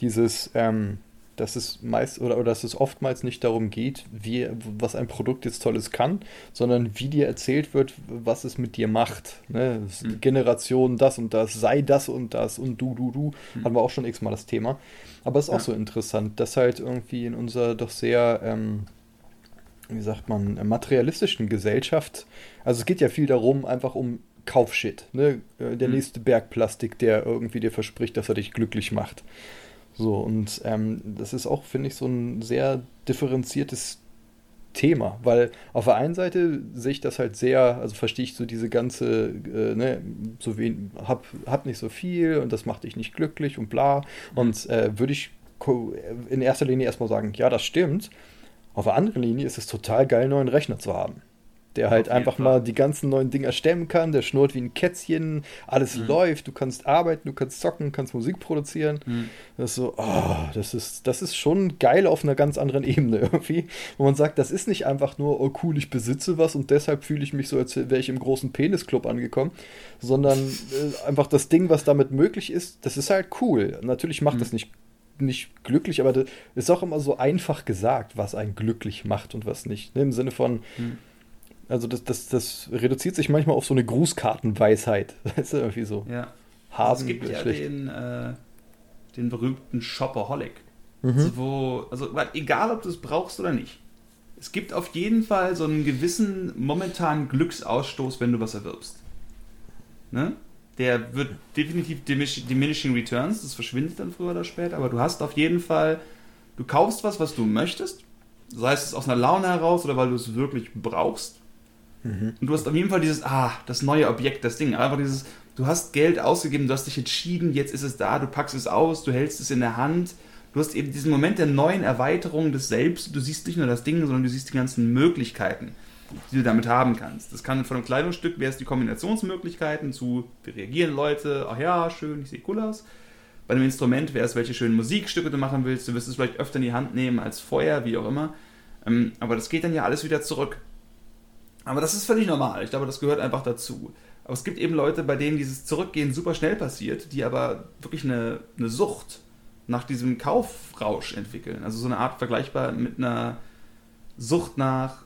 Dieses, ähm, dass es meist oder, oder dass es oftmals nicht darum geht, wie, was ein Produkt jetzt Tolles kann, sondern wie dir erzählt wird, was es mit dir macht. Ne? Mhm. Generation das und das, sei das und das und du, du, du. Mhm. Hatten wir auch schon x-mal das Thema. Aber es ist ja. auch so interessant, dass halt irgendwie in unserer doch sehr, ähm, wie sagt man, materialistischen Gesellschaft, also es geht ja viel darum, einfach um Kaufshit. Ne? Äh, der mhm. nächste Bergplastik, der irgendwie dir verspricht, dass er dich glücklich macht. So, und ähm, das ist auch, finde ich, so ein sehr differenziertes Thema, weil auf der einen Seite sehe ich das halt sehr, also verstehe ich so diese ganze, äh, ne, so wen, hab, hab nicht so viel und das macht dich nicht glücklich und bla. Mhm. Und äh, würde ich in erster Linie erstmal sagen, ja, das stimmt. Auf der anderen Linie ist es total geil, neuen Rechner zu haben der halt einfach Fall. mal die ganzen neuen Dinger stemmen kann, der schnurrt wie ein Kätzchen, alles mhm. läuft, du kannst arbeiten, du kannst zocken, kannst Musik produzieren. Mhm. Das ist so, oh, das ist, das ist schon geil auf einer ganz anderen Ebene [LAUGHS] irgendwie, wo man sagt, das ist nicht einfach nur, oh cool, ich besitze was und deshalb fühle ich mich so, als wäre ich im großen Penisclub angekommen, sondern äh, einfach das Ding, was damit möglich ist, das ist halt cool. Natürlich macht mhm. das nicht nicht glücklich, aber das ist auch immer so einfach gesagt, was einen glücklich macht und was nicht. Ne? Im Sinne von, mhm also das, das, das reduziert sich manchmal auf so eine Grußkartenweisheit. [LAUGHS] Das ist irgendwie so. Ja. Haben also es gibt ja den, äh, den berühmten Shopaholic. Mhm. Also, wo, also egal ob du es brauchst oder nicht. Es gibt auf jeden Fall so einen gewissen momentanen Glücksausstoß, wenn du was erwirbst. Ne? Der wird definitiv diminishing returns, das verschwindet dann früher oder später, aber du hast auf jeden Fall, du kaufst was, was du möchtest, sei es aus einer Laune heraus oder weil du es wirklich brauchst. Mhm. Und du hast auf jeden Fall dieses, ah, das neue Objekt, das Ding. Einfach dieses, du hast Geld ausgegeben, du hast dich entschieden, jetzt ist es da, du packst es aus, du hältst es in der Hand. Du hast eben diesen Moment der neuen Erweiterung des Selbst. Du siehst nicht nur das Ding, sondern du siehst die ganzen Möglichkeiten, die du damit haben kannst. Das kann von einem Kleidungsstück, wäre es die Kombinationsmöglichkeiten zu, wie reagieren Leute, ach ja, schön, ich sehe cool aus. Bei einem Instrument wäre es, welche schönen Musikstücke du machen willst. Du wirst es vielleicht öfter in die Hand nehmen als vorher, wie auch immer. Ähm, aber das geht dann ja alles wieder zurück. Aber das ist völlig normal. Ich glaube, das gehört einfach dazu. Aber es gibt eben Leute, bei denen dieses Zurückgehen super schnell passiert, die aber wirklich eine, eine Sucht nach diesem Kaufrausch entwickeln. Also so eine Art vergleichbar mit einer Sucht nach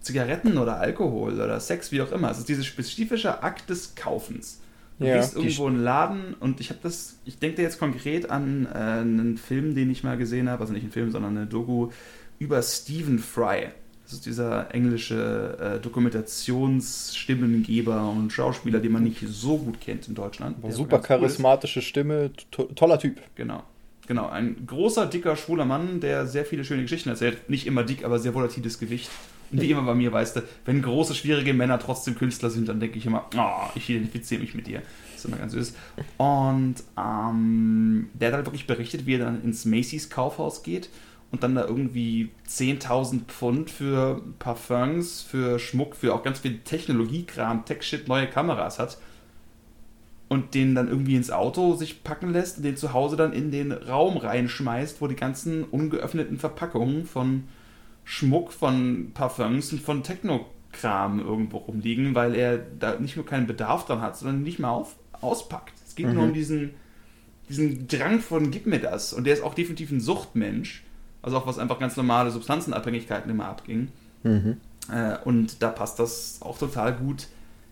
Zigaretten oder Alkohol oder Sex, wie auch immer. Es ist dieser spezifische Akt des Kaufens. Du ja, gehst irgendwo in einen Laden und ich habe das, ich denke jetzt konkret an äh, einen Film, den ich mal gesehen habe, also nicht einen Film, sondern eine Doku über Stephen Fry. Dieser englische äh, Dokumentationsstimmengeber und Schauspieler, den man nicht so gut kennt in Deutschland. Super charismatische cool Stimme, to toller Typ. Genau. Genau, ein großer, dicker, schwuler Mann, der sehr viele schöne Geschichten erzählt. Nicht immer dick, aber sehr volatiles Gewicht. Und wie immer bei mir, weißt du, wenn große, schwierige Männer trotzdem Künstler sind, dann denke ich immer, oh, ich identifiziere mich mit dir. Das ist immer ganz süß. Und ähm, der hat halt wirklich berichtet, wie er dann ins Macy's Kaufhaus geht und dann da irgendwie 10.000 Pfund für Parfums, für Schmuck, für auch ganz viel Technologiekram, Tech-Shit, neue Kameras hat und den dann irgendwie ins Auto sich packen lässt und den zu Hause dann in den Raum reinschmeißt, wo die ganzen ungeöffneten Verpackungen von Schmuck, von Parfums und von Technokram irgendwo rumliegen, weil er da nicht nur keinen Bedarf dran hat, sondern nicht mal auf, auspackt. Es geht mhm. nur um diesen, diesen Drang von gib mir das. Und der ist auch definitiv ein Suchtmensch. Also auch was einfach ganz normale Substanzenabhängigkeiten immer abging. Mhm. Äh, und da passt das auch total gut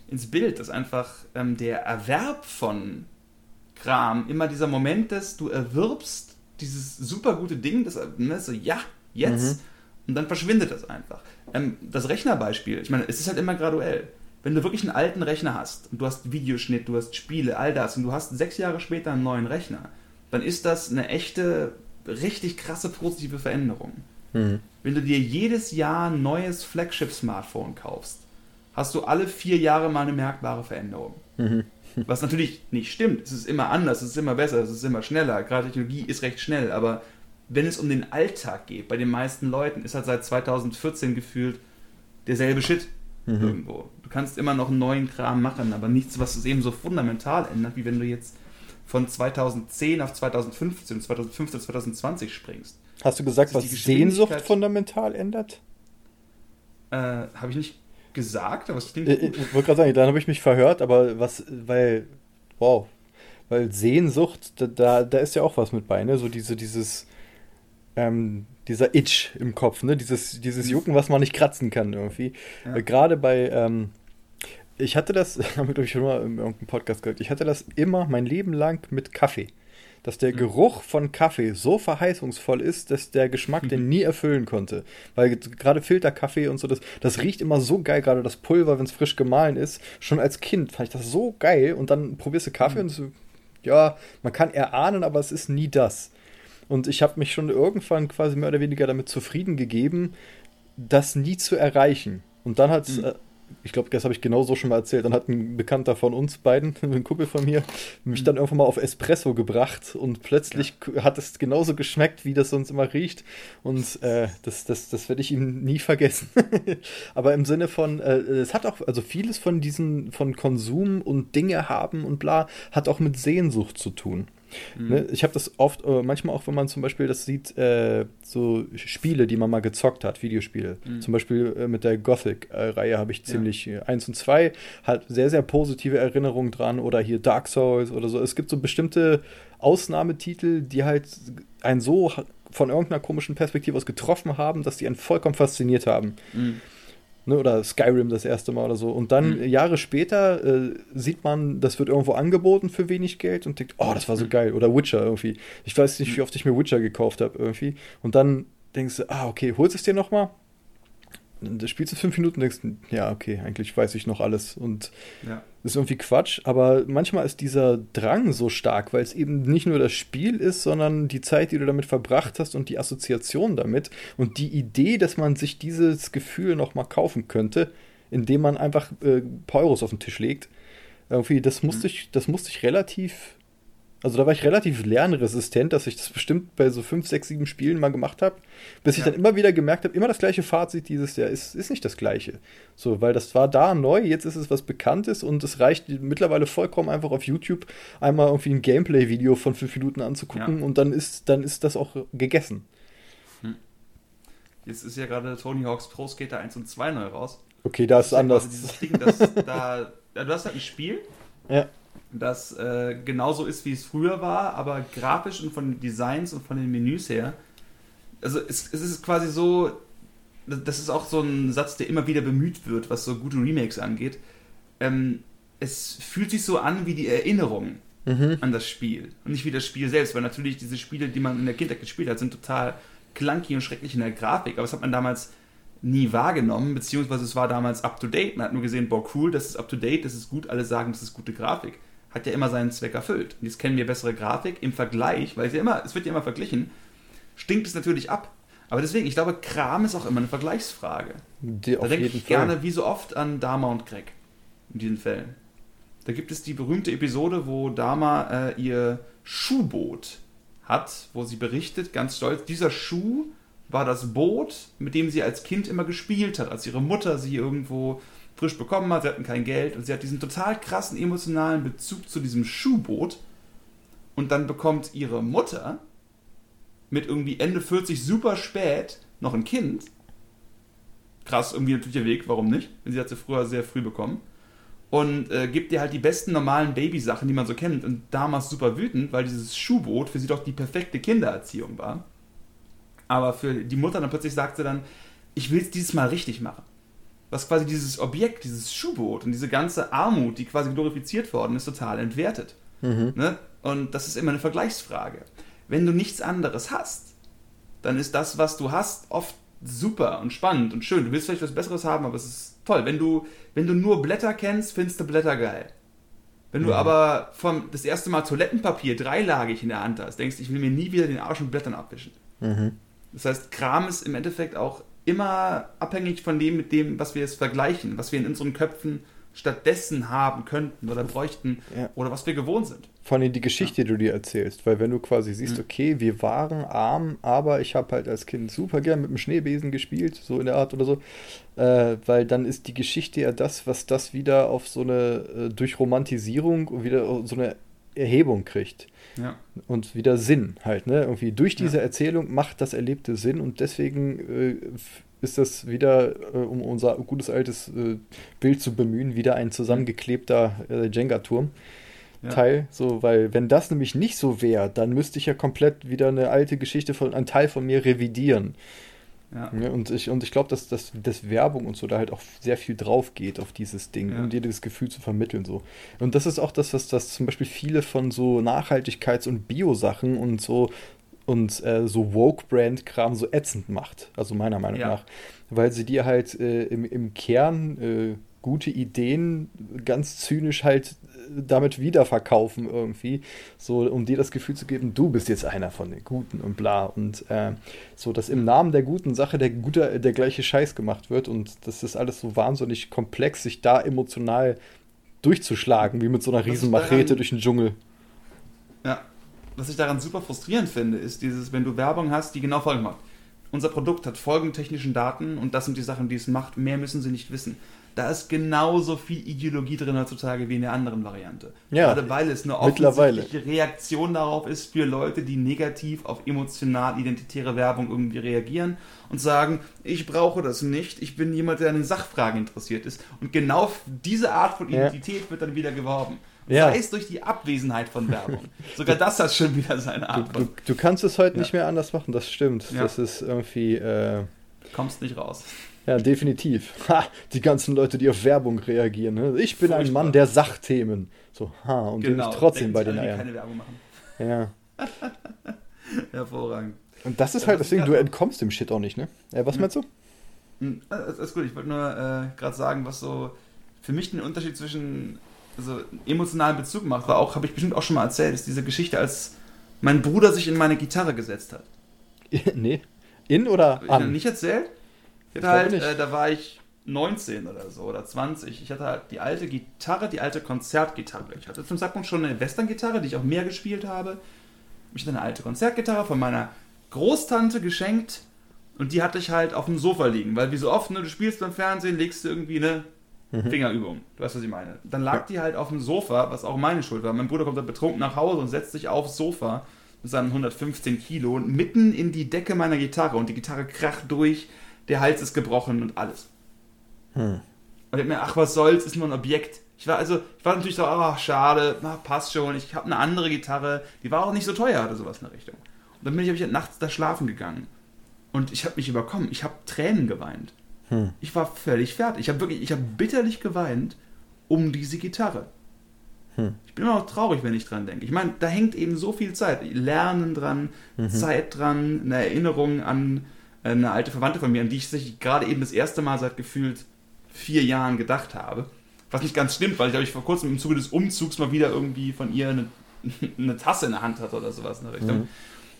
ins Bild, dass einfach ähm, der Erwerb von Kram immer dieser Moment ist, du erwirbst dieses super gute Ding, das, ne, so, ja, jetzt, mhm. und dann verschwindet das einfach. Ähm, das Rechnerbeispiel, ich meine, es ist halt immer graduell. Wenn du wirklich einen alten Rechner hast und du hast Videoschnitt, du hast Spiele, all das und du hast sechs Jahre später einen neuen Rechner, dann ist das eine echte, richtig krasse positive Veränderung. Mhm. Wenn du dir jedes Jahr ein neues Flagship-Smartphone kaufst, hast du alle vier Jahre mal eine merkbare Veränderung. Mhm. [LAUGHS] Was natürlich nicht stimmt. Es ist immer anders, es ist immer besser, es ist immer schneller. Gerade Technologie ist recht schnell, aber wenn es um den Alltag geht, bei den meisten Leuten, ist halt seit 2014 gefühlt derselbe Shit mhm. irgendwo. Du kannst immer noch einen neuen Kram machen, aber nichts, was es eben so fundamental ändert, wie wenn du jetzt von 2010 auf 2015, 2015, 2020 springst. Hast du gesagt, was Sehnsucht fundamental ändert? Äh, Habe ich nicht gesagt, aber es klingt äh, gut. Ich wollte gerade sagen, dann habe ich mich verhört, aber was, weil, wow, weil Sehnsucht, da, da, da ist ja auch was mit bei, ne? So diese, dieses, ähm, dieser Itch im Kopf, ne? Dieses, dieses mhm. Jucken, was man nicht kratzen kann irgendwie. Ja. Gerade bei, ähm, ich hatte das, [LAUGHS] haben wir glaube ich schon mal in irgendeinem Podcast gehört, ich hatte das immer mein Leben lang mit Kaffee dass der mhm. Geruch von Kaffee so verheißungsvoll ist, dass der Geschmack den mhm. nie erfüllen konnte. Weil gerade Filterkaffee und so, das, das riecht immer so geil, gerade das Pulver, wenn es frisch gemahlen ist. Schon als Kind fand ich das so geil und dann probierst du Kaffee mhm. und so, ja, man kann erahnen, aber es ist nie das. Und ich habe mich schon irgendwann quasi mehr oder weniger damit zufrieden gegeben, das nie zu erreichen. Und dann hat mhm. Ich glaube, das habe ich genauso schon mal erzählt. Dann hat ein Bekannter von uns beiden, [LAUGHS] ein Kumpel von mir, mich dann irgendwann mal auf Espresso gebracht und plötzlich ja. hat es genauso geschmeckt, wie das sonst immer riecht. Und äh, das, das, das werde ich ihm nie vergessen. [LAUGHS] Aber im Sinne von, äh, es hat auch, also vieles von diesen, von Konsum und Dinge haben und bla, hat auch mit Sehnsucht zu tun. Mhm. Ne? Ich habe das oft, äh, manchmal auch, wenn man zum Beispiel das sieht, äh, so Spiele, die man mal gezockt hat, Videospiele. Mhm. Zum Beispiel äh, mit der Gothic-Reihe habe ich ziemlich ja. 1 und 2, halt sehr, sehr positive Erinnerungen dran oder hier Dark Souls oder so. Es gibt so bestimmte Ausnahmetitel, die halt einen so von irgendeiner komischen Perspektive aus getroffen haben, dass die einen vollkommen fasziniert haben. Mhm. Ne, oder Skyrim das erste Mal oder so. Und dann mhm. Jahre später äh, sieht man, das wird irgendwo angeboten für wenig Geld und denkt, oh, das war so mhm. geil. Oder Witcher irgendwie. Ich weiß nicht, wie oft ich mir Witcher gekauft habe irgendwie. Und dann denkst du, ah, okay, holst es dir nochmal? da spielst du fünf Minuten und denkst, ja, okay, eigentlich weiß ich noch alles und ja. Ist irgendwie Quatsch, aber manchmal ist dieser Drang so stark, weil es eben nicht nur das Spiel ist, sondern die Zeit, die du damit verbracht hast und die Assoziation damit und die Idee, dass man sich dieses Gefühl nochmal kaufen könnte, indem man einfach äh, Euros auf den Tisch legt. Irgendwie, das musste mhm. ich, das musste ich relativ also da war ich relativ lernresistent, dass ich das bestimmt bei so fünf, sechs, sieben Spielen mal gemacht habe, bis ja. ich dann immer wieder gemerkt habe, immer das gleiche Fazit dieses Jahr ist, ist nicht das gleiche. So, weil das war da neu, jetzt ist es was Bekanntes und es reicht mittlerweile vollkommen einfach auf YouTube einmal irgendwie ein Gameplay-Video von fünf Minuten anzugucken ja. und dann ist, dann ist das auch gegessen. Hm. Jetzt ist ja gerade Tony Hawk's Pro Skater 1 und 2 neu raus. Okay, da ist es anders. Ding, das, da, du hast halt ein Spiel. Ja das äh, genauso ist, wie es früher war, aber grafisch und von den Designs und von den Menüs her. Also es, es ist quasi so, das ist auch so ein Satz, der immer wieder bemüht wird, was so gute Remakes angeht. Ähm, es fühlt sich so an wie die Erinnerung mhm. an das Spiel und nicht wie das Spiel selbst, weil natürlich diese Spiele, die man in der Kindheit gespielt hat, sind total clunky und schrecklich in der Grafik, aber das hat man damals nie wahrgenommen, beziehungsweise es war damals up to date. Man hat nur gesehen, boah, cool, das ist up to date, das ist gut, alle sagen, das ist gute Grafik hat ja immer seinen Zweck erfüllt. Und jetzt kennen wir bessere Grafik im Vergleich, weil es, ja immer, es wird ja immer verglichen, stinkt es natürlich ab. Aber deswegen, ich glaube, Kram ist auch immer eine Vergleichsfrage. Die da denke ich Fall. gerne wie so oft an Dama und Greg in diesen Fällen. Da gibt es die berühmte Episode, wo Dama äh, ihr Schuhboot hat, wo sie berichtet, ganz stolz, dieser Schuh war das Boot, mit dem sie als Kind immer gespielt hat, als ihre Mutter sie irgendwo frisch bekommen hat, sie hatten kein Geld und sie hat diesen total krassen emotionalen Bezug zu diesem Schuhboot und dann bekommt ihre Mutter mit irgendwie Ende 40 super spät noch ein Kind. Krass, irgendwie natürlich der Weg, warum nicht? Sie hat sie früher sehr früh bekommen. und äh, gibt dir halt die besten normalen Babysachen, die man so kennt. Und damals super wütend, weil dieses Schuhboot für sie doch die perfekte Kindererziehung war. Aber für die Mutter dann plötzlich sagt sie dann, ich will es dieses Mal richtig machen. Was quasi dieses Objekt, dieses Schuhboot und diese ganze Armut, die quasi glorifiziert worden ist, total entwertet. Mhm. Ne? Und das ist immer eine Vergleichsfrage. Wenn du nichts anderes hast, dann ist das, was du hast, oft super und spannend und schön. Du willst vielleicht was Besseres haben, aber es ist toll. Wenn du, wenn du nur Blätter kennst, findest du Blätter geil. Wenn du mhm. aber vom, das erste Mal Toilettenpapier dreilagig in der Hand hast, denkst du, ich will mir nie wieder den Arsch mit Blättern abwischen. Mhm. Das heißt, Kram ist im Endeffekt auch immer abhängig von dem, mit dem, was wir jetzt vergleichen, was wir in unseren Köpfen stattdessen haben könnten oder bräuchten ja. oder was wir gewohnt sind. Vor allem die Geschichte, ja. die du dir erzählst, weil wenn du quasi siehst, mhm. okay, wir waren arm, aber ich habe halt als Kind super gern mit dem Schneebesen gespielt, so in der Art oder so, äh, weil dann ist die Geschichte ja das, was das wieder auf so eine, äh, durch Romantisierung und wieder so eine Erhebung kriegt. Ja. Und wieder Sinn halt, ne? Irgendwie durch diese ja. Erzählung macht das Erlebte Sinn und deswegen äh, ist das wieder, äh, um unser gutes altes äh, Bild zu bemühen, wieder ein zusammengeklebter äh, Jenga-Turm. Ja. Teil, so, weil wenn das nämlich nicht so wäre, dann müsste ich ja komplett wieder eine alte Geschichte von einem Teil von mir revidieren. Ja. ja. und ich, und ich glaube, dass, dass, dass Werbung und so da halt auch sehr viel drauf geht auf dieses Ding, ja. um dir das Gefühl zu vermitteln. So. Und das ist auch das, was das zum Beispiel viele von so Nachhaltigkeits- und Bio-Sachen und so und äh, so Woke-Brand-Kram so ätzend macht. Also meiner Meinung ja. nach. Weil sie dir halt äh, im, im Kern äh, gute Ideen ganz zynisch halt damit wiederverkaufen irgendwie, so um dir das Gefühl zu geben, du bist jetzt einer von den Guten und bla und äh, so, dass im Namen der guten Sache der gute, der gleiche Scheiß gemacht wird und das ist alles so wahnsinnig komplex, sich da emotional durchzuschlagen, wie mit so einer riesen Machete durch den Dschungel. Ja, was ich daran super frustrierend finde, ist dieses, wenn du Werbung hast, die genau folgendes macht. Unser Produkt hat folgende technischen Daten und das sind die Sachen, die es macht. Mehr müssen sie nicht wissen da ist genauso viel Ideologie drin heutzutage wie in der anderen Variante. Ja, Gerade weil es eine offensichtliche Reaktion darauf ist für Leute, die negativ auf emotional-identitäre Werbung irgendwie reagieren und sagen, ich brauche das nicht, ich bin jemand, der an den Sachfragen interessiert ist. Und genau diese Art von Identität ja. wird dann wieder geworben. Ja. Sei es durch die Abwesenheit von Werbung. [LAUGHS] Sogar das hat schon wieder seine Art. Du, du, du kannst es heute ja. nicht mehr anders machen, das stimmt. Das ist irgendwie. Äh... Kommst nicht raus. Ja, definitiv. Ha, die ganzen Leute, die auf Werbung reagieren. Ne? Ich bin Furchtbar. ein Mann der Sachthemen. So, ha, und genau. bin ich trotzdem bei den Eiern. keine Werbung machen. Ja. [LAUGHS] Hervorragend. Und das ist ja, halt das Ding, du entkommst dem Shit auch nicht, ne? Ja, was hm. meinst du? Hm, das ist gut, ich wollte nur äh, gerade sagen, was so für mich den Unterschied zwischen also emotionalen Bezug macht, war auch, habe ich bestimmt auch schon mal erzählt, ist diese Geschichte, als mein Bruder sich in meine Gitarre gesetzt hat. [LAUGHS] nee. In oder an? Ich nicht erzählt? Ich halt, äh, da war ich 19 oder so oder 20. Ich hatte halt die alte Gitarre, die alte Konzertgitarre. Ich hatte zum Zeitpunkt schon eine Western-Gitarre, die ich auch mehr gespielt habe. Ich hatte eine alte Konzertgitarre von meiner Großtante geschenkt und die hatte ich halt auf dem Sofa liegen, weil wie so oft, ne, du spielst beim Fernsehen, legst du irgendwie eine mhm. Fingerübung. Du weißt, was ich meine. Dann lag ja. die halt auf dem Sofa, was auch meine Schuld war. Mein Bruder kommt dann betrunken nach Hause und setzt sich aufs Sofa mit seinen 115 Kilo mitten in die Decke meiner Gitarre und die Gitarre kracht durch der Hals ist gebrochen und alles. Hm. Und ich mir, ach, was soll's, ist nur ein Objekt. Ich war also, ich war natürlich so, ach, schade, na, passt schon. Ich habe eine andere Gitarre, die war auch nicht so teuer oder sowas in der Richtung. Und dann bin ich, ich halt nachts da schlafen gegangen. Und ich habe mich überkommen. Ich habe Tränen geweint. Hm. Ich war völlig fertig. Ich habe wirklich, ich habe bitterlich geweint um diese Gitarre. Hm. Ich bin immer noch traurig, wenn ich dran denke. Ich meine, da hängt eben so viel Zeit. Lernen dran, mhm. Zeit dran, eine Erinnerung an eine alte Verwandte von mir, an die ich sich gerade eben das erste Mal seit gefühlt vier Jahren gedacht habe. Was nicht ganz stimmt, weil ich, glaube ich, vor kurzem im Zuge des Umzugs mal wieder irgendwie von ihr eine, [LAUGHS] eine Tasse in der Hand hatte oder sowas in der Richtung. Mhm.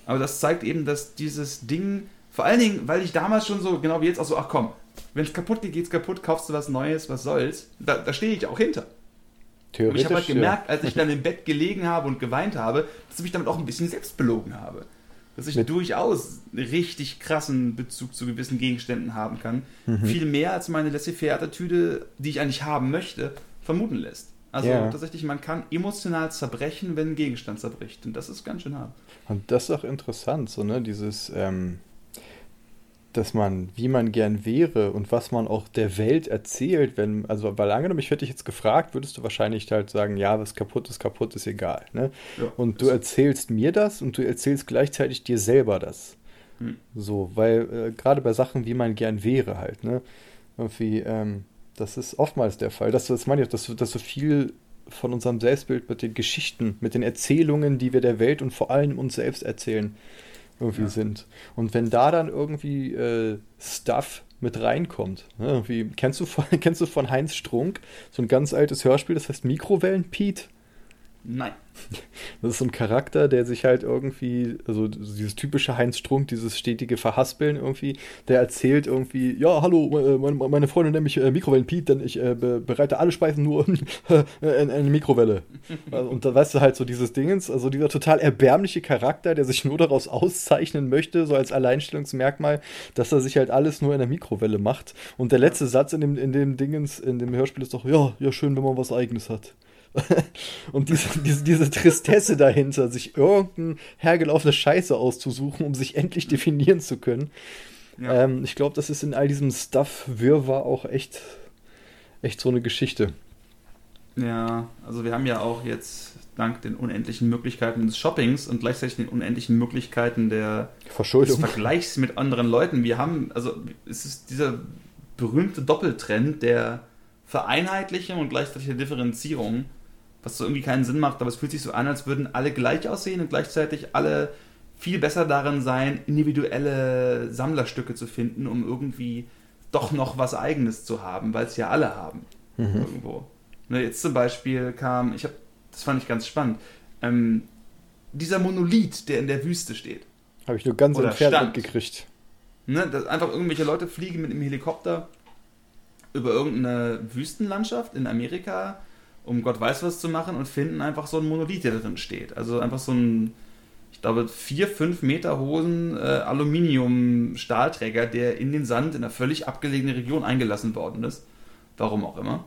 Aber das zeigt eben, dass dieses Ding, vor allen Dingen, weil ich damals schon so, genau wie jetzt auch so, ach komm, wenn es kaputt geht, geht's kaputt, kaufst du was Neues, was soll's. Da, da stehe ich auch hinter. Und ich habe halt gemerkt, als ich dann [LAUGHS] im Bett gelegen habe und geweint habe, dass ich mich damit auch ein bisschen selbst belogen habe dass ich durchaus richtig krassen Bezug zu gewissen Gegenständen haben kann. Mhm. Viel mehr als meine Laissez-faire-Attitüde, die ich eigentlich haben möchte, vermuten lässt. Also ja. tatsächlich, man kann emotional zerbrechen, wenn ein Gegenstand zerbricht. Und das ist ganz schön hart. Und das ist auch interessant, so, ne? Dieses, ähm, dass man, wie man gern wäre und was man auch der Welt erzählt, wenn, also weil angenommen, ich hätte dich jetzt gefragt, würdest du wahrscheinlich halt sagen, ja, was kaputt ist, kaputt ist egal. Ne? Ja, und du erzählst mir das und du erzählst gleichzeitig dir selber das. Hm. So, weil äh, gerade bei Sachen, wie man gern wäre, halt, ne? Irgendwie, ähm, das ist oftmals der Fall. Das, das meine ich, dass, dass so viel von unserem Selbstbild mit den Geschichten, mit den Erzählungen, die wir der Welt und vor allem uns selbst erzählen, irgendwie ja. sind. Und wenn da dann irgendwie äh, Stuff mit reinkommt, ne, irgendwie, kennst du, von, [LAUGHS] kennst du von Heinz Strunk so ein ganz altes Hörspiel, das heißt Mikrowellen Pete? Nein. Das ist so ein Charakter, der sich halt irgendwie, also dieses typische Heinz Strunk, dieses stetige Verhaspeln irgendwie, der erzählt irgendwie, ja, hallo, äh, meine, Freundin nennt mich äh, Mikrowellen Pete, denn ich äh, bereite alle Speisen nur [LAUGHS] in, eine Mikrowelle. Und da weißt du halt so dieses Dingens, also dieser total erbärmliche Charakter, der sich nur daraus auszeichnen möchte, so als Alleinstellungsmerkmal, dass er sich halt alles nur in der Mikrowelle macht. Und der letzte Satz in dem, in dem Dingens, in dem Hörspiel ist doch, ja, ja, schön, wenn man was Eigenes hat. [LAUGHS] und diese, diese, diese Tristesse dahinter, sich irgendeine hergelaufene Scheiße auszusuchen, um sich endlich definieren zu können. Ja. Ähm, ich glaube, das ist in all diesem Stuff-Wirrwarr auch echt, echt so eine Geschichte. Ja, also wir haben ja auch jetzt dank den unendlichen Möglichkeiten des Shoppings und gleichzeitig den unendlichen Möglichkeiten der Verschuldung. des Vergleichs mit anderen Leuten. Wir haben, also es ist dieser berühmte Doppeltrend der Vereinheitlichung und gleichzeitig der Differenzierung was so irgendwie keinen Sinn macht, aber es fühlt sich so an, als würden alle gleich aussehen und gleichzeitig alle viel besser darin sein, individuelle Sammlerstücke zu finden, um irgendwie doch noch was Eigenes zu haben, weil es ja alle haben. Mhm. Irgendwo. Ne, jetzt zum Beispiel kam, ich habe, das fand ich ganz spannend, ähm, dieser Monolith, der in der Wüste steht. Habe ich nur ganz entfernt mitgekriegt. Ne, dass einfach irgendwelche Leute fliegen mit einem Helikopter über irgendeine Wüstenlandschaft in Amerika um Gott weiß was zu machen und finden einfach so einen Monolith, der drin steht. Also einfach so ein, ich glaube, vier, fünf Meter hohen äh, Aluminium-Stahlträger, der in den Sand in einer völlig abgelegenen Region eingelassen worden ist. Warum auch immer.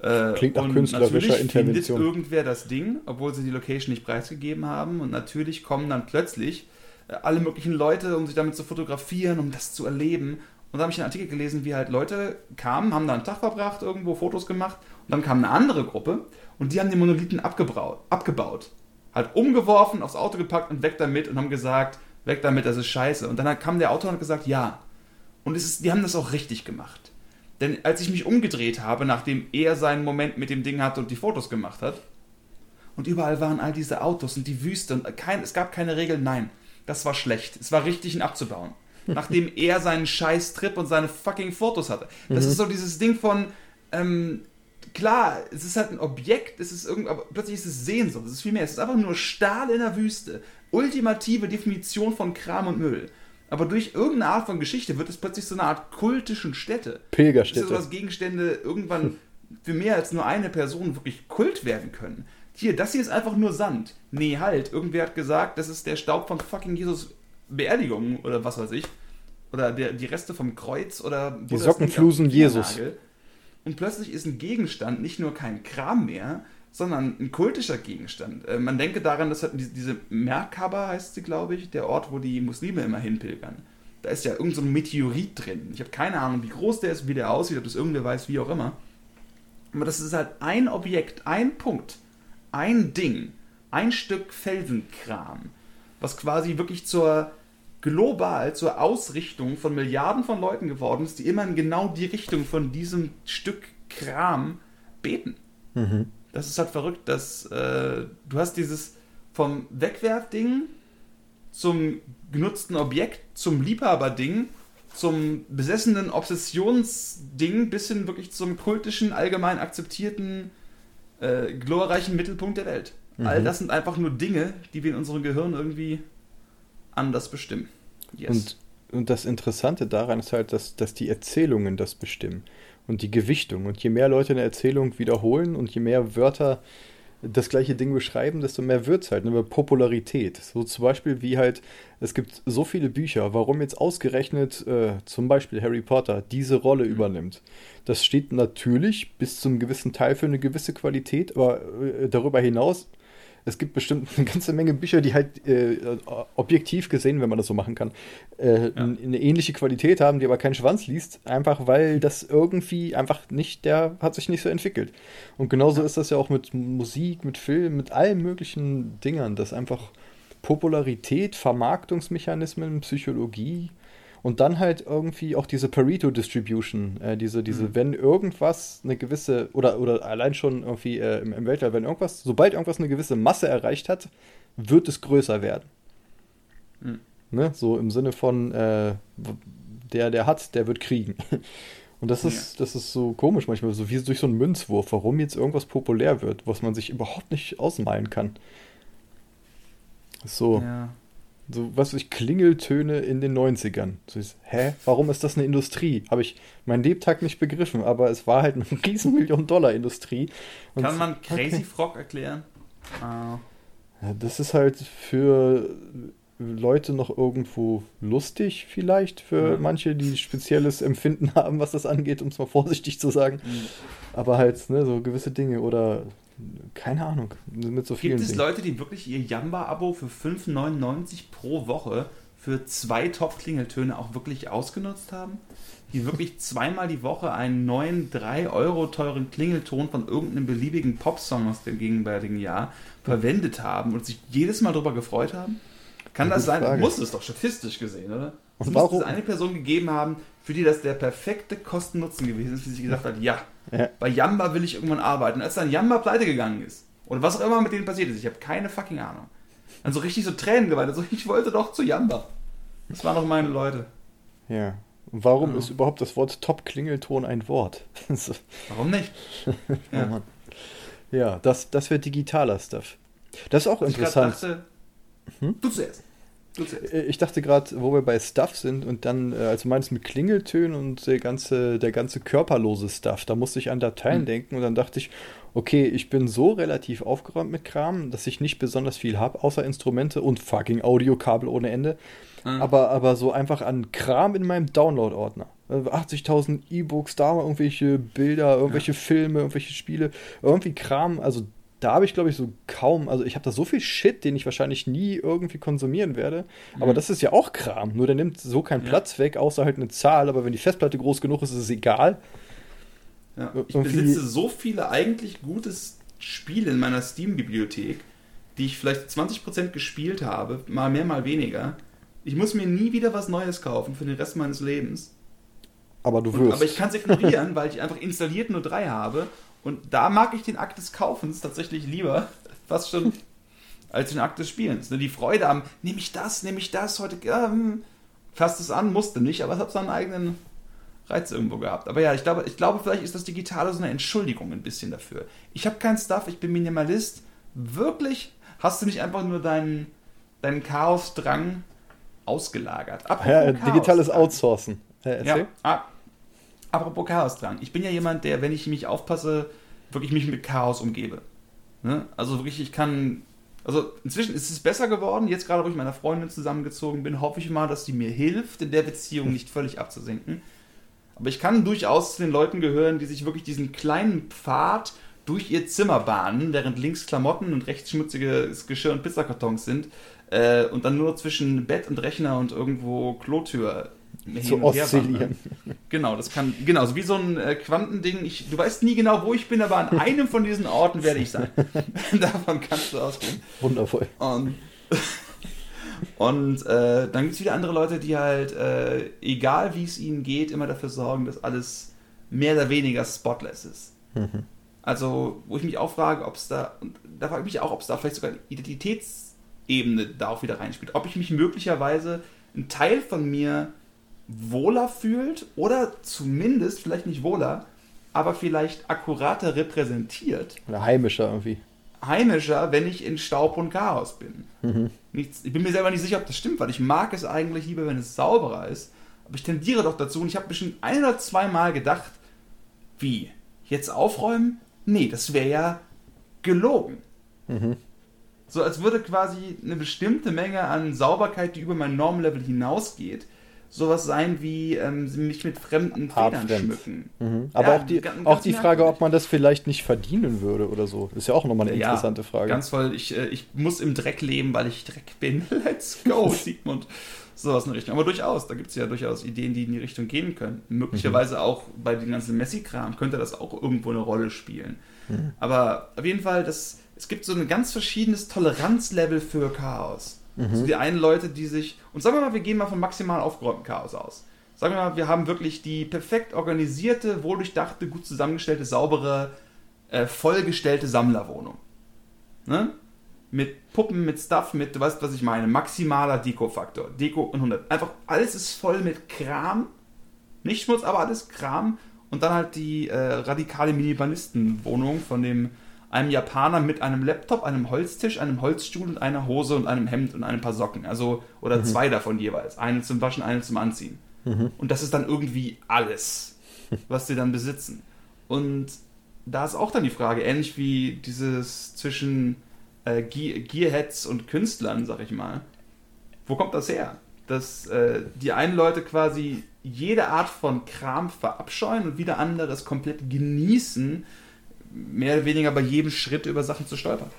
Äh, Klingt nach künstlerischer Intervention. findet irgendwer das Ding, obwohl sie die Location nicht preisgegeben haben. Und natürlich kommen dann plötzlich äh, alle möglichen Leute, um sich damit zu fotografieren, um das zu erleben. Und da habe ich einen Artikel gelesen, wie halt Leute kamen, haben da einen Tag verbracht, irgendwo Fotos gemacht und dann kam eine andere Gruppe und die haben den Monolithen abgebaut. Halt umgeworfen, aufs Auto gepackt und weg damit und haben gesagt, weg damit, das ist scheiße. Und dann kam der Autor und hat gesagt, ja. Und ist, die haben das auch richtig gemacht. Denn als ich mich umgedreht habe, nachdem er seinen Moment mit dem Ding hatte und die Fotos gemacht hat, und überall waren all diese Autos und die Wüste und kein, es gab keine Regeln, nein, das war schlecht. Es war richtig, ihn abzubauen. Nachdem er seinen scheiß Trip und seine fucking Fotos hatte. Das mhm. ist so dieses Ding von, ähm, klar, es ist halt ein Objekt, es ist irgendwie, aber plötzlich ist es Sehnsucht, es ist viel mehr. Es ist einfach nur Stahl in der Wüste. Ultimative Definition von Kram und Müll. Aber durch irgendeine Art von Geschichte wird es plötzlich so eine Art kultischen Stätte. Pilgerstätte. Das ist so, dass Gegenstände irgendwann für mehr als nur eine Person wirklich Kult werden können. Hier, das hier ist einfach nur Sand. Nee, halt. Irgendwer hat gesagt, das ist der Staub von fucking Jesus Beerdigung oder was weiß ich. Oder der, die Reste vom Kreuz oder. Die Sockenflusen Jesus. Und plötzlich ist ein Gegenstand nicht nur kein Kram mehr, sondern ein kultischer Gegenstand. Äh, man denke daran, dass diese Merkaba heißt sie, glaube ich, der Ort, wo die Muslime immer hinpilgern. Da ist ja irgendein so Meteorit drin. Ich habe keine Ahnung, wie groß der ist, wie der aussieht, ob das irgendwer weiß, wie auch immer. Aber das ist halt ein Objekt, ein Punkt, ein Ding, ein Stück Felsenkram, was quasi wirklich zur global zur Ausrichtung von Milliarden von Leuten geworden ist, die immer in genau die Richtung von diesem Stück Kram beten. Mhm. Das ist halt verrückt, dass äh, du hast dieses vom Wegwerfding zum genutzten Objekt, zum Liebhaberding, zum besessenen Obsessionsding bis hin wirklich zum kultischen, allgemein akzeptierten, äh, glorreichen Mittelpunkt der Welt. Mhm. All das sind einfach nur Dinge, die wir in unserem Gehirn irgendwie anders bestimmen. Yes. Und, und das Interessante daran ist halt, dass, dass die Erzählungen das bestimmen und die Gewichtung. Und je mehr Leute eine Erzählung wiederholen und je mehr Wörter das gleiche Ding beschreiben, desto mehr wird es halt, über Popularität. So zum Beispiel wie halt, es gibt so viele Bücher, warum jetzt ausgerechnet äh, zum Beispiel Harry Potter diese Rolle mhm. übernimmt. Das steht natürlich bis zum gewissen Teil für eine gewisse Qualität, aber äh, darüber hinaus es gibt bestimmt eine ganze Menge Bücher, die halt äh, objektiv gesehen, wenn man das so machen kann, äh, ja. eine ähnliche Qualität haben, die aber keinen Schwanz liest, einfach weil das irgendwie einfach nicht, der hat sich nicht so entwickelt. Und genauso ja. ist das ja auch mit Musik, mit Film, mit allen möglichen Dingern, dass einfach Popularität, Vermarktungsmechanismen, Psychologie und dann halt irgendwie auch diese Pareto Distribution, äh, diese, diese, mhm. wenn irgendwas eine gewisse, oder, oder allein schon irgendwie äh, im, im Weltall, wenn irgendwas, sobald irgendwas eine gewisse Masse erreicht hat, wird es größer werden. Mhm. Ne? So im Sinne von, äh, der, der hat, der wird kriegen. [LAUGHS] Und das ist, ja. das ist so komisch manchmal, so wie durch so einen Münzwurf, warum jetzt irgendwas populär wird, was man sich überhaupt nicht ausmalen kann. So. Ja so was ich Klingeltöne in den 90ern. So ist, hä, warum ist das eine Industrie? Habe ich meinen Lebtag nicht begriffen, aber es war halt eine [LAUGHS] riesen Million Dollar Industrie. Und Kann man Crazy okay. Frog erklären? Ja, das ist halt für Leute noch irgendwo lustig vielleicht, für ja. manche, die spezielles Empfinden [LAUGHS] haben, was das angeht, um es mal vorsichtig zu sagen. Mhm. Aber halt, ne, so gewisse Dinge oder keine Ahnung. Mit so vielen Gibt es Dingen. Leute, die wirklich ihr Jamba-Abo für 5,99 pro Woche für zwei Top-Klingeltöne auch wirklich ausgenutzt haben? Die wirklich [LAUGHS] zweimal die Woche einen neuen 3 Euro teuren Klingelton von irgendeinem beliebigen Popsong aus dem gegenwärtigen Jahr verwendet haben und sich jedes Mal darüber gefreut haben? Kann das sein? Frage. Muss es doch statistisch gesehen, oder? Und es warum? muss es eine Person gegeben haben, für die das der perfekte Kosten-Nutzen gewesen ist, wie sie gesagt hat, ja, ja. Bei Yamba will ich irgendwann arbeiten. Als dann Yamba pleite gegangen ist, oder was auch immer mit denen passiert ist, ich habe keine fucking Ahnung. Dann so richtig so Tränen geweint. Also ich wollte doch zu Yamba. Das waren doch meine Leute. Ja. Und warum ja. ist überhaupt das Wort Top-Klingelton ein Wort? [LAUGHS] warum nicht? [LAUGHS] ja, ja das, das wäre digitaler Stuff. Das ist auch Was interessant. Ich dachte, hm? Du zuerst. Äh, ich dachte gerade, wo wir bei Stuff sind und dann, äh, als du meinst mit Klingeltönen und der ganze, der ganze körperlose Stuff, da musste ich an Dateien mhm. denken und dann dachte ich, okay, ich bin so relativ aufgeräumt mit Kram, dass ich nicht besonders viel habe, außer Instrumente und fucking Audiokabel ohne Ende. Mhm. Aber, aber so einfach an Kram in meinem Download-Ordner. 80.000 äh, E-Books, da irgendwelche Bilder, irgendwelche ja. Filme, irgendwelche Spiele, irgendwie Kram, also da habe ich, glaube ich, so kaum, also ich habe da so viel Shit, den ich wahrscheinlich nie irgendwie konsumieren werde. Mhm. Aber das ist ja auch Kram. Nur der nimmt so keinen ja. Platz weg, außer halt eine Zahl. Aber wenn die Festplatte groß genug ist, ist es egal. Ja. Ich besitze so viele eigentlich gute Spiele in meiner Steam-Bibliothek, die ich vielleicht 20% gespielt habe, mal mehr, mal weniger. Ich muss mir nie wieder was Neues kaufen für den Rest meines Lebens. Aber du wirst. Und, aber ich kann es [LAUGHS] ignorieren, weil ich einfach installiert nur drei habe und da mag ich den Akt des Kaufens tatsächlich lieber, fast schon, [LAUGHS] als den Akt des Spielens. Ne, die Freude am, nehme ich das, nehme ich das, heute, ähm, fasst es an, musste nicht, aber es hat seinen eigenen Reiz irgendwo gehabt. Aber ja, ich glaube, ich glaube, vielleicht ist das Digitale so eine Entschuldigung ein bisschen dafür. Ich habe keinen Stuff, ich bin Minimalist. Wirklich? Hast du nicht einfach nur deinen, deinen Chaosdrang ausgelagert? Apropos ja, digitales Outsourcen. Äh, ja, ah, apropos Chaos dran. Ich bin ja jemand, der, wenn ich mich aufpasse, wirklich mich mit Chaos umgebe. Ne? Also wirklich, ich kann. Also inzwischen ist es besser geworden. Jetzt gerade, wo ich mit meiner Freundin zusammengezogen bin, hoffe ich mal, dass die mir hilft, in der Beziehung nicht völlig abzusenken. Aber ich kann durchaus zu den Leuten gehören, die sich wirklich diesen kleinen Pfad durch ihr Zimmer bahnen, während links Klamotten und rechts schmutziges Geschirr und Pizzakartons sind äh, und dann nur zwischen Bett und Rechner und irgendwo Klotür zu oszillieren. Genau, das kann, genau, so wie so ein äh, Quantending. Ich, du weißt nie genau, wo ich bin, aber an einem von diesen Orten werde ich sein. [LAUGHS] Davon kannst du ausgehen. Wundervoll. Und, [LAUGHS] und äh, dann gibt es wieder andere Leute, die halt, äh, egal wie es ihnen geht, immer dafür sorgen, dass alles mehr oder weniger spotless ist. Mhm. Also, wo ich mich auch frage, ob es da, und da frage ich mich auch, ob es da vielleicht sogar eine Identitätsebene da auch wieder reinspielt. Ob ich mich möglicherweise einen Teil von mir wohler fühlt oder zumindest vielleicht nicht wohler, aber vielleicht akkurater repräsentiert. Oder heimischer irgendwie. Heimischer, wenn ich in Staub und Chaos bin. Mhm. Nichts, ich bin mir selber nicht sicher, ob das stimmt, weil ich mag es eigentlich lieber, wenn es sauberer ist. Aber ich tendiere doch dazu und ich habe bestimmt ein oder zwei Mal gedacht, wie? Jetzt aufräumen? Nee, das wäre ja gelogen. Mhm. So als würde quasi eine bestimmte Menge an Sauberkeit, die über mein Normlevel hinausgeht, sowas sein wie ähm, mich mit fremden Federn schmücken. Mhm. Aber ja, auch die, auch die Frage, ob man das vielleicht nicht verdienen würde oder so, ist ja auch nochmal eine ja, interessante Frage. Ganz voll, ich, äh, ich muss im Dreck leben, weil ich Dreck bin. [LAUGHS] Let's go, [LAUGHS] Sigmund. Sowas in der Richtung. Aber durchaus, da gibt es ja durchaus Ideen, die in die Richtung gehen können. Möglicherweise mhm. auch bei den ganzen Messi-Kram könnte das auch irgendwo eine Rolle spielen. Mhm. Aber auf jeden Fall, das, es gibt so ein ganz verschiedenes Toleranzlevel für Chaos. Mhm. Also die einen Leute, die sich. Und sagen wir mal, wir gehen mal von maximal aufgeräumtem Chaos aus. Sagen wir mal, wir haben wirklich die perfekt organisierte, wohldurchdachte, gut zusammengestellte, saubere, äh, vollgestellte Sammlerwohnung. Ne? Mit Puppen, mit Stuff, mit, du weißt, was ich meine, maximaler Deko-Faktor. Deko und 100. Einfach alles ist voll mit Kram. Nicht Schmutz, aber alles Kram. Und dann halt die äh, radikale Minimalisten-Wohnung von dem einem Japaner mit einem Laptop, einem Holztisch, einem Holzstuhl und einer Hose und einem Hemd und ein paar Socken. Also, oder mhm. zwei davon jeweils. Eine zum Waschen, eine zum Anziehen. Mhm. Und das ist dann irgendwie alles, [LAUGHS] was sie dann besitzen. Und da ist auch dann die Frage, ähnlich wie dieses zwischen äh, Gearheads und Künstlern, sag ich mal. Wo kommt das her? Dass äh, die einen Leute quasi jede Art von Kram verabscheuen und wieder andere es komplett genießen, mehr oder weniger bei jedem Schritt über Sachen zu stolpern?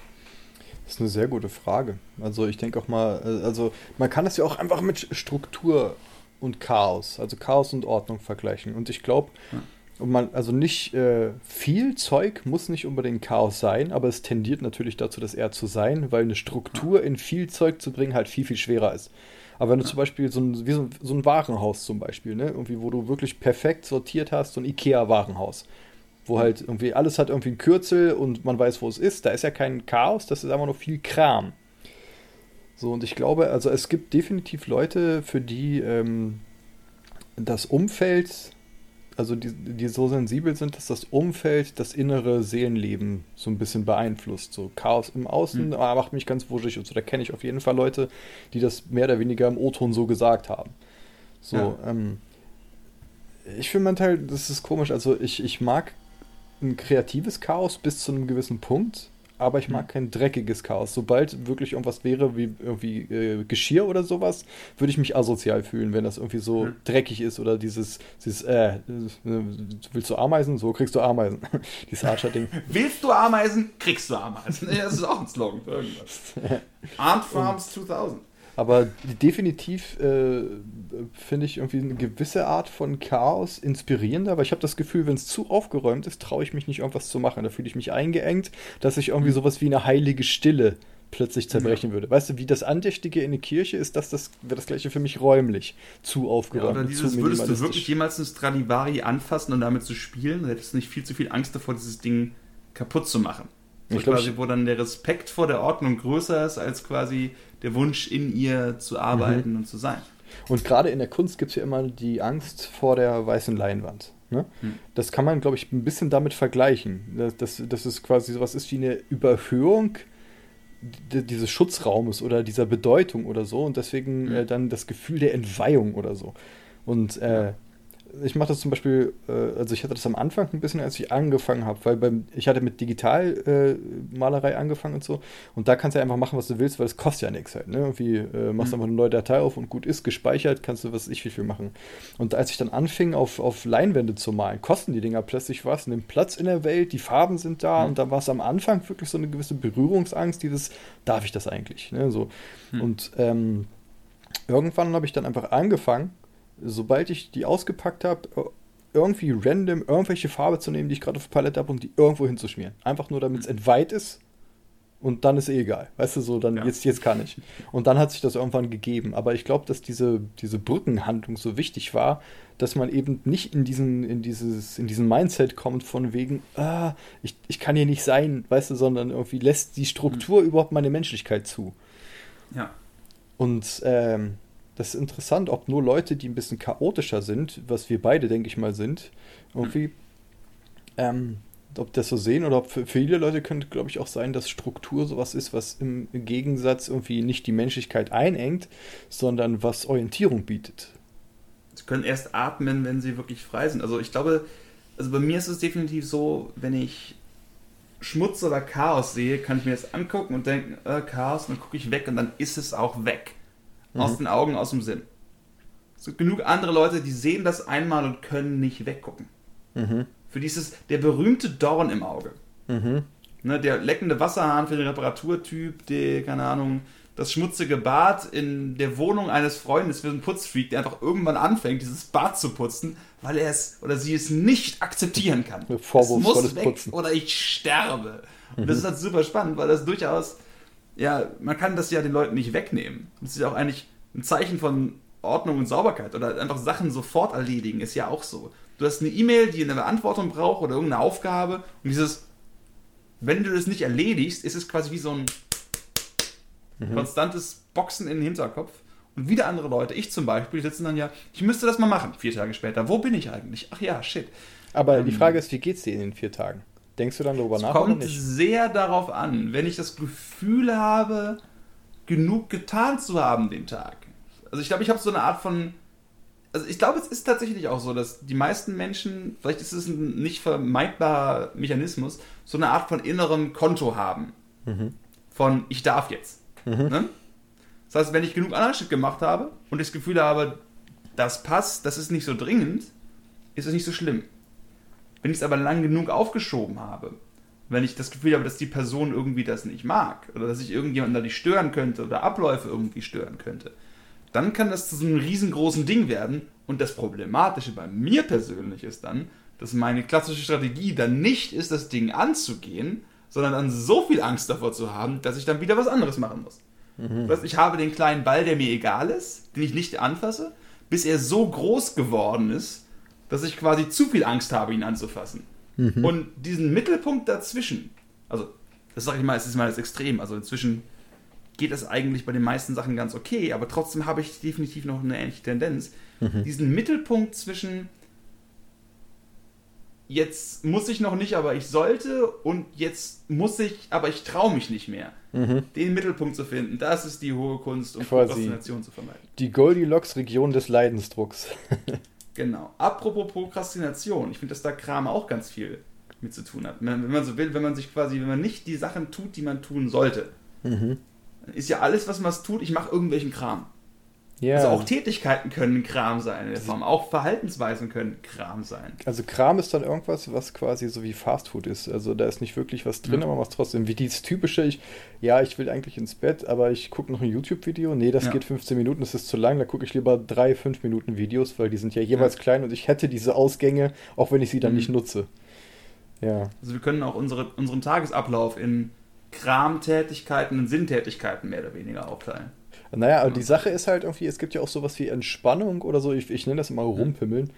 Das ist eine sehr gute Frage. Also ich denke auch mal, äh, also man kann das ja auch einfach mit Struktur und Chaos, also Chaos und Ordnung vergleichen. Und ich glaube, ja. man, also nicht äh, viel Zeug muss nicht unbedingt Chaos sein, aber es tendiert natürlich dazu, das eher zu sein, weil eine Struktur in viel Zeug zu bringen halt viel, viel schwerer ist. Aber wenn du zum Beispiel so ein, wie so, so ein Warenhaus zum Beispiel, ne, irgendwie, wo du wirklich perfekt sortiert hast, so ein IKEA-Warenhaus, wo halt irgendwie alles hat irgendwie ein Kürzel und man weiß, wo es ist. Da ist ja kein Chaos, das ist einfach nur viel Kram. So, und ich glaube, also es gibt definitiv Leute, für die ähm, das Umfeld, also die, die so sensibel sind, dass das Umfeld das innere Seelenleben so ein bisschen beeinflusst. So Chaos im Außen mhm. macht mich ganz wuschig und so. Da kenne ich auf jeden Fall Leute, die das mehr oder weniger im O-Ton so gesagt haben. So, ja. ähm, ich finde manchmal, das ist komisch. Also ich, ich mag ein kreatives Chaos bis zu einem gewissen Punkt, aber ich mag mhm. kein dreckiges Chaos. Sobald wirklich irgendwas wäre wie irgendwie äh, Geschirr oder sowas, würde ich mich asozial fühlen, wenn das irgendwie so mhm. dreckig ist oder dieses, dieses äh, äh, willst du Ameisen? So kriegst du Ameisen. [LAUGHS] dieses Archer-Ding. [LAUGHS] willst du Ameisen? Kriegst du Ameisen. das ist auch ein Slogan für irgendwas. [LAUGHS] Ant Farms 2000. Aber definitiv äh, finde ich irgendwie eine gewisse Art von Chaos inspirierender, weil ich habe das Gefühl, wenn es zu aufgeräumt ist, traue ich mich nicht, irgendwas zu machen. Da fühle ich mich eingeengt, dass ich irgendwie mhm. sowas wie eine heilige Stille plötzlich zerbrechen ja. würde. Weißt du, wie das Andächtige in der Kirche ist, dass das wäre das gleiche für mich räumlich zu aufgeräumt. Ja, oder dieses, zu würdest du wirklich jemals ein Stradivari anfassen und damit zu spielen? Dann hättest du nicht viel zu viel Angst davor, dieses Ding kaputt zu machen. So ich quasi, wo dann der Respekt vor der Ordnung größer ist als quasi der Wunsch, in ihr zu arbeiten mhm. und zu sein. Und gerade in der Kunst gibt es ja immer die Angst vor der weißen Leinwand. Ne? Hm. Das kann man, glaube ich, ein bisschen damit vergleichen. Das, das, das ist quasi sowas ist wie eine Überhöhung dieses Schutzraumes oder dieser Bedeutung oder so und deswegen hm. äh, dann das Gefühl der Entweihung oder so. Und äh, ich mache das zum Beispiel, äh, also ich hatte das am Anfang ein bisschen, als ich angefangen habe, weil beim, ich hatte mit Digitalmalerei äh, angefangen und so. Und da kannst du ja einfach machen, was du willst, weil es kostet ja nichts halt. Ne? Irgendwie äh, machst du mhm. einfach eine neue Datei auf und gut ist, gespeichert, kannst du was ich wie viel machen. Und als ich dann anfing, auf, auf Leinwände zu malen, kosten die Dinger plötzlich was, nehmen Platz in der Welt, die Farben sind da mhm. und da war es am Anfang wirklich so eine gewisse Berührungsangst, dieses, darf ich das eigentlich? Ne? So. Mhm. Und ähm, irgendwann habe ich dann einfach angefangen, sobald ich die ausgepackt habe, irgendwie random irgendwelche Farbe zu nehmen, die ich gerade auf der Palette habe und die irgendwo hinzuschmieren. Einfach nur, damit es mhm. entweiht ist und dann ist eh egal. Weißt du, so, dann ja. jetzt, jetzt kann ich. Und dann hat sich das irgendwann gegeben. Aber ich glaube, dass diese, diese Brückenhandlung so wichtig war, dass man eben nicht in diesen, in dieses, in diesen Mindset kommt von wegen, ah, ich, ich kann hier nicht sein, weißt du, sondern irgendwie lässt die Struktur mhm. überhaupt meine Menschlichkeit zu. Ja. Und ähm, das ist interessant, ob nur Leute, die ein bisschen chaotischer sind, was wir beide, denke ich mal, sind, irgendwie, ähm, ob das so sehen oder ob für, für viele Leute könnte, glaube ich, auch sein, dass Struktur sowas ist, was im Gegensatz irgendwie nicht die Menschlichkeit einengt, sondern was Orientierung bietet. Sie können erst atmen, wenn sie wirklich frei sind. Also ich glaube, also bei mir ist es definitiv so, wenn ich Schmutz oder Chaos sehe, kann ich mir das angucken und denken, äh, Chaos, und dann gucke ich weg und dann ist es auch weg. Mhm. Aus den Augen, aus dem Sinn. Es gibt genug andere Leute, die sehen das einmal und können nicht weggucken. Mhm. Für die ist es der berühmte Dorn im Auge. Mhm. Ne, der leckende Wasserhahn für den Reparaturtyp, der, keine Ahnung, das schmutzige Bad in der Wohnung eines Freundes für einen Putzfreak, der einfach irgendwann anfängt, dieses Bad zu putzen, weil er es oder sie es nicht akzeptieren kann. Vorwurfsvolles es muss weg Putzen. oder ich sterbe. Und das ist halt super spannend, weil das durchaus, ja, man kann das ja den Leuten nicht wegnehmen. Das ist ja auch eigentlich ein Zeichen von Ordnung und Sauberkeit oder einfach Sachen sofort erledigen, ist ja auch so. Du hast eine E-Mail, die eine Beantwortung braucht oder irgendeine Aufgabe und dieses, wenn du das nicht erledigst, ist es quasi wie so ein konstantes Boxen in den Hinterkopf. Und wieder andere Leute, ich zum Beispiel, sitzen dann ja, ich müsste das mal machen, vier Tage später. Wo bin ich eigentlich? Ach ja, shit. Aber die Ähm, Frage ist, wie geht's dir in den vier Tagen? Denkst du dann darüber Es nach oder kommt sehr darauf an, wenn ich das Gefühl habe, genug getan zu haben den Tag. Also ich glaube, ich habe so eine Art von. Also ich glaube, es ist tatsächlich auch so, dass die meisten Menschen, vielleicht ist es ein nicht vermeidbarer Mechanismus, so eine Art von innerem Konto haben. Mhm. Von ich darf jetzt. Ne? Das heißt, wenn ich genug anderen Shit gemacht habe und das Gefühl habe, das passt, das ist nicht so dringend, ist es nicht so schlimm. Wenn ich es aber lang genug aufgeschoben habe, wenn ich das Gefühl habe, dass die Person irgendwie das nicht mag oder dass ich irgendjemanden dadurch stören könnte oder Abläufe irgendwie stören könnte, dann kann das zu so einem riesengroßen Ding werden. Und das Problematische bei mir persönlich ist dann, dass meine klassische Strategie dann nicht ist, das Ding anzugehen, sondern dann so viel Angst davor zu haben, dass ich dann wieder was anderes machen muss. Das heißt, ich habe den kleinen Ball, der mir egal ist, den ich nicht anfasse, bis er so groß geworden ist, dass ich quasi zu viel Angst habe, ihn anzufassen. Und diesen Mittelpunkt dazwischen, also das sage ich mal, es ist mal das Extrem, also inzwischen geht es eigentlich bei den meisten Sachen ganz okay, aber trotzdem habe ich definitiv noch eine ähnliche Tendenz. Diesen Mittelpunkt zwischen jetzt muss ich noch nicht, aber ich sollte und jetzt muss ich, aber ich traue mich nicht mehr. Mhm. Den Mittelpunkt zu finden, das ist die hohe Kunst, um Quasi. Prokrastination zu vermeiden. Die Goldilocks-Region des Leidensdrucks. [LAUGHS] Genau. Apropos Prokrastination, ich finde, dass da Kram auch ganz viel mit zu tun hat. Wenn wenn man so will, wenn man sich quasi, wenn man nicht die Sachen tut, die man tun sollte, Mhm. dann ist ja alles, was man tut, ich mache irgendwelchen Kram. Ja. Also auch Tätigkeiten können Kram sein in der Form, auch Verhaltensweisen können Kram sein. Also Kram ist dann irgendwas, was quasi so wie Fastfood ist. Also da ist nicht wirklich was drin, Ja. aber was trotzdem. Wie dieses typische, ich, ja, ich will eigentlich ins Bett, aber ich gucke noch ein YouTube-Video. Nee, das Ja. geht 15 Minuten, das ist zu lang. Da gucke ich lieber drei, fünf Minuten Videos, weil die sind ja jeweils Ja. klein und ich hätte diese Ausgänge, auch wenn ich sie dann Mhm. nicht nutze. Ja. Also wir können auch unsere, unseren Tagesablauf in Kramtätigkeiten und Sinntätigkeiten mehr oder weniger aufteilen. Naja, aber die Sache ist halt irgendwie, es gibt ja auch sowas wie Entspannung oder so, ich, ich nenne das immer rumpimmeln.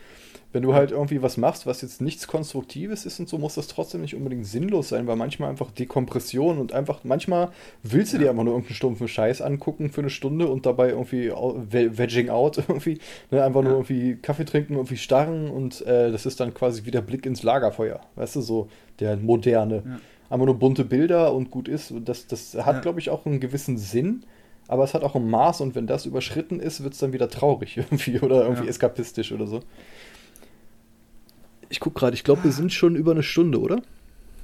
Wenn du halt irgendwie was machst, was jetzt nichts Konstruktives ist und so, muss das trotzdem nicht unbedingt sinnlos sein, weil manchmal einfach Dekompression und einfach, manchmal willst du Ja. dir einfach nur irgendeinen stumpfen Scheiß angucken für eine Stunde und dabei irgendwie vegging out [LAUGHS] irgendwie, ne, einfach nur Ja. irgendwie Kaffee trinken, irgendwie starren und äh, das ist dann quasi wie der Blick ins Lagerfeuer, weißt du, so der moderne. Ja. Einfach nur bunte Bilder und gut ist. Und Das, das hat, glaube ich, auch einen gewissen Sinn, aber es hat auch ein Maß und wenn das überschritten ist, wird es dann wieder traurig [LAUGHS] irgendwie oder irgendwie Ja. eskapistisch oder so. Ich gucke gerade, ich glaube, wir sind schon über eine Stunde, oder?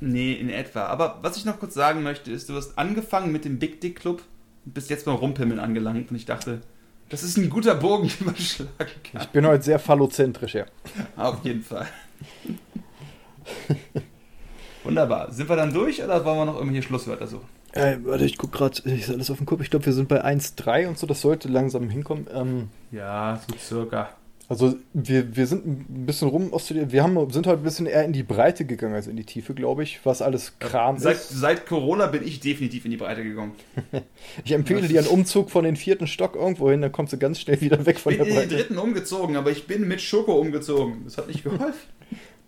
Nee, in etwa. Aber was ich noch kurz sagen möchte, ist, du hast angefangen mit dem Big Dick Club und bist jetzt beim Rumpimmeln angelangt und ich dachte, das ist ein guter Bogen, [LAUGHS] den man schlagen kann. Ich bin heute sehr phallozentrisch, ja. [LAUGHS] Auf jeden Fall. Wunderbar. Sind wir dann durch oder wollen wir noch irgendwelche Schlusswörter suchen? Äh, warte, ich gucke gerade, ich alles auf dem Kopf. Ich glaube, wir sind bei 1,3 und so, das sollte langsam hinkommen. Ähm, Ja, so circa. also wir, wir sind ein bisschen rum, oszilliert. wir haben, sind heute ein bisschen eher in die Breite gegangen als in die Tiefe, glaube ich, was alles Kram Seit, ist. seit Corona bin ich definitiv in die Breite gegangen. [LAUGHS] Ich empfehle dir einen Umzug von den vierten Stock irgendwo hin, dann kommst du ganz schnell wieder weg von bin der in den Breite. dritten umgezogen, aber ich bin mit Schoko umgezogen. Das hat nicht geholfen.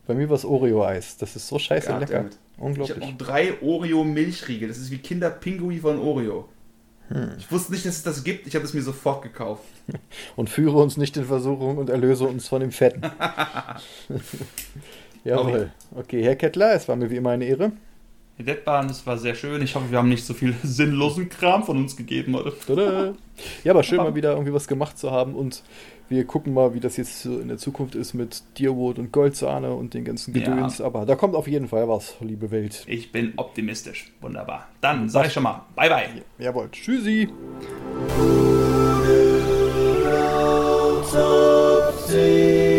Bei mir war es Oreo-Eis. Das ist so scheiße Goddammit. lecker. Ich habe Unglaublich. noch drei Oreo-Milchriegel. Das ist wie Kinderpingui von Oreo. Hm. Ich wusste nicht, dass es das gibt. Ich habe es mir sofort gekauft. [LAUGHS] Und führe uns nicht in Versuchung und erlöse uns von dem Fetten. [LAUGHS] [LAUGHS] Jawohl. Okay, Herr Kettler, es war mir wie immer eine Ehre. Die Deadbahn, es war sehr schön. Ich hoffe, wir haben nicht so viel [LAUGHS] sinnlosen Kram von uns gegeben heute. Tada. Ja, aber schön mal wieder irgendwie was gemacht zu haben und wir gucken mal, wie das jetzt so in der Zukunft ist mit Deerwood und Goldsahne und den ganzen Ja. Gedöns. Aber da kommt auf jeden Fall was, liebe Welt. Ich bin optimistisch. Wunderbar. Dann sage ich schon mal, bye bye. Jawohl. Tschüssi. So see.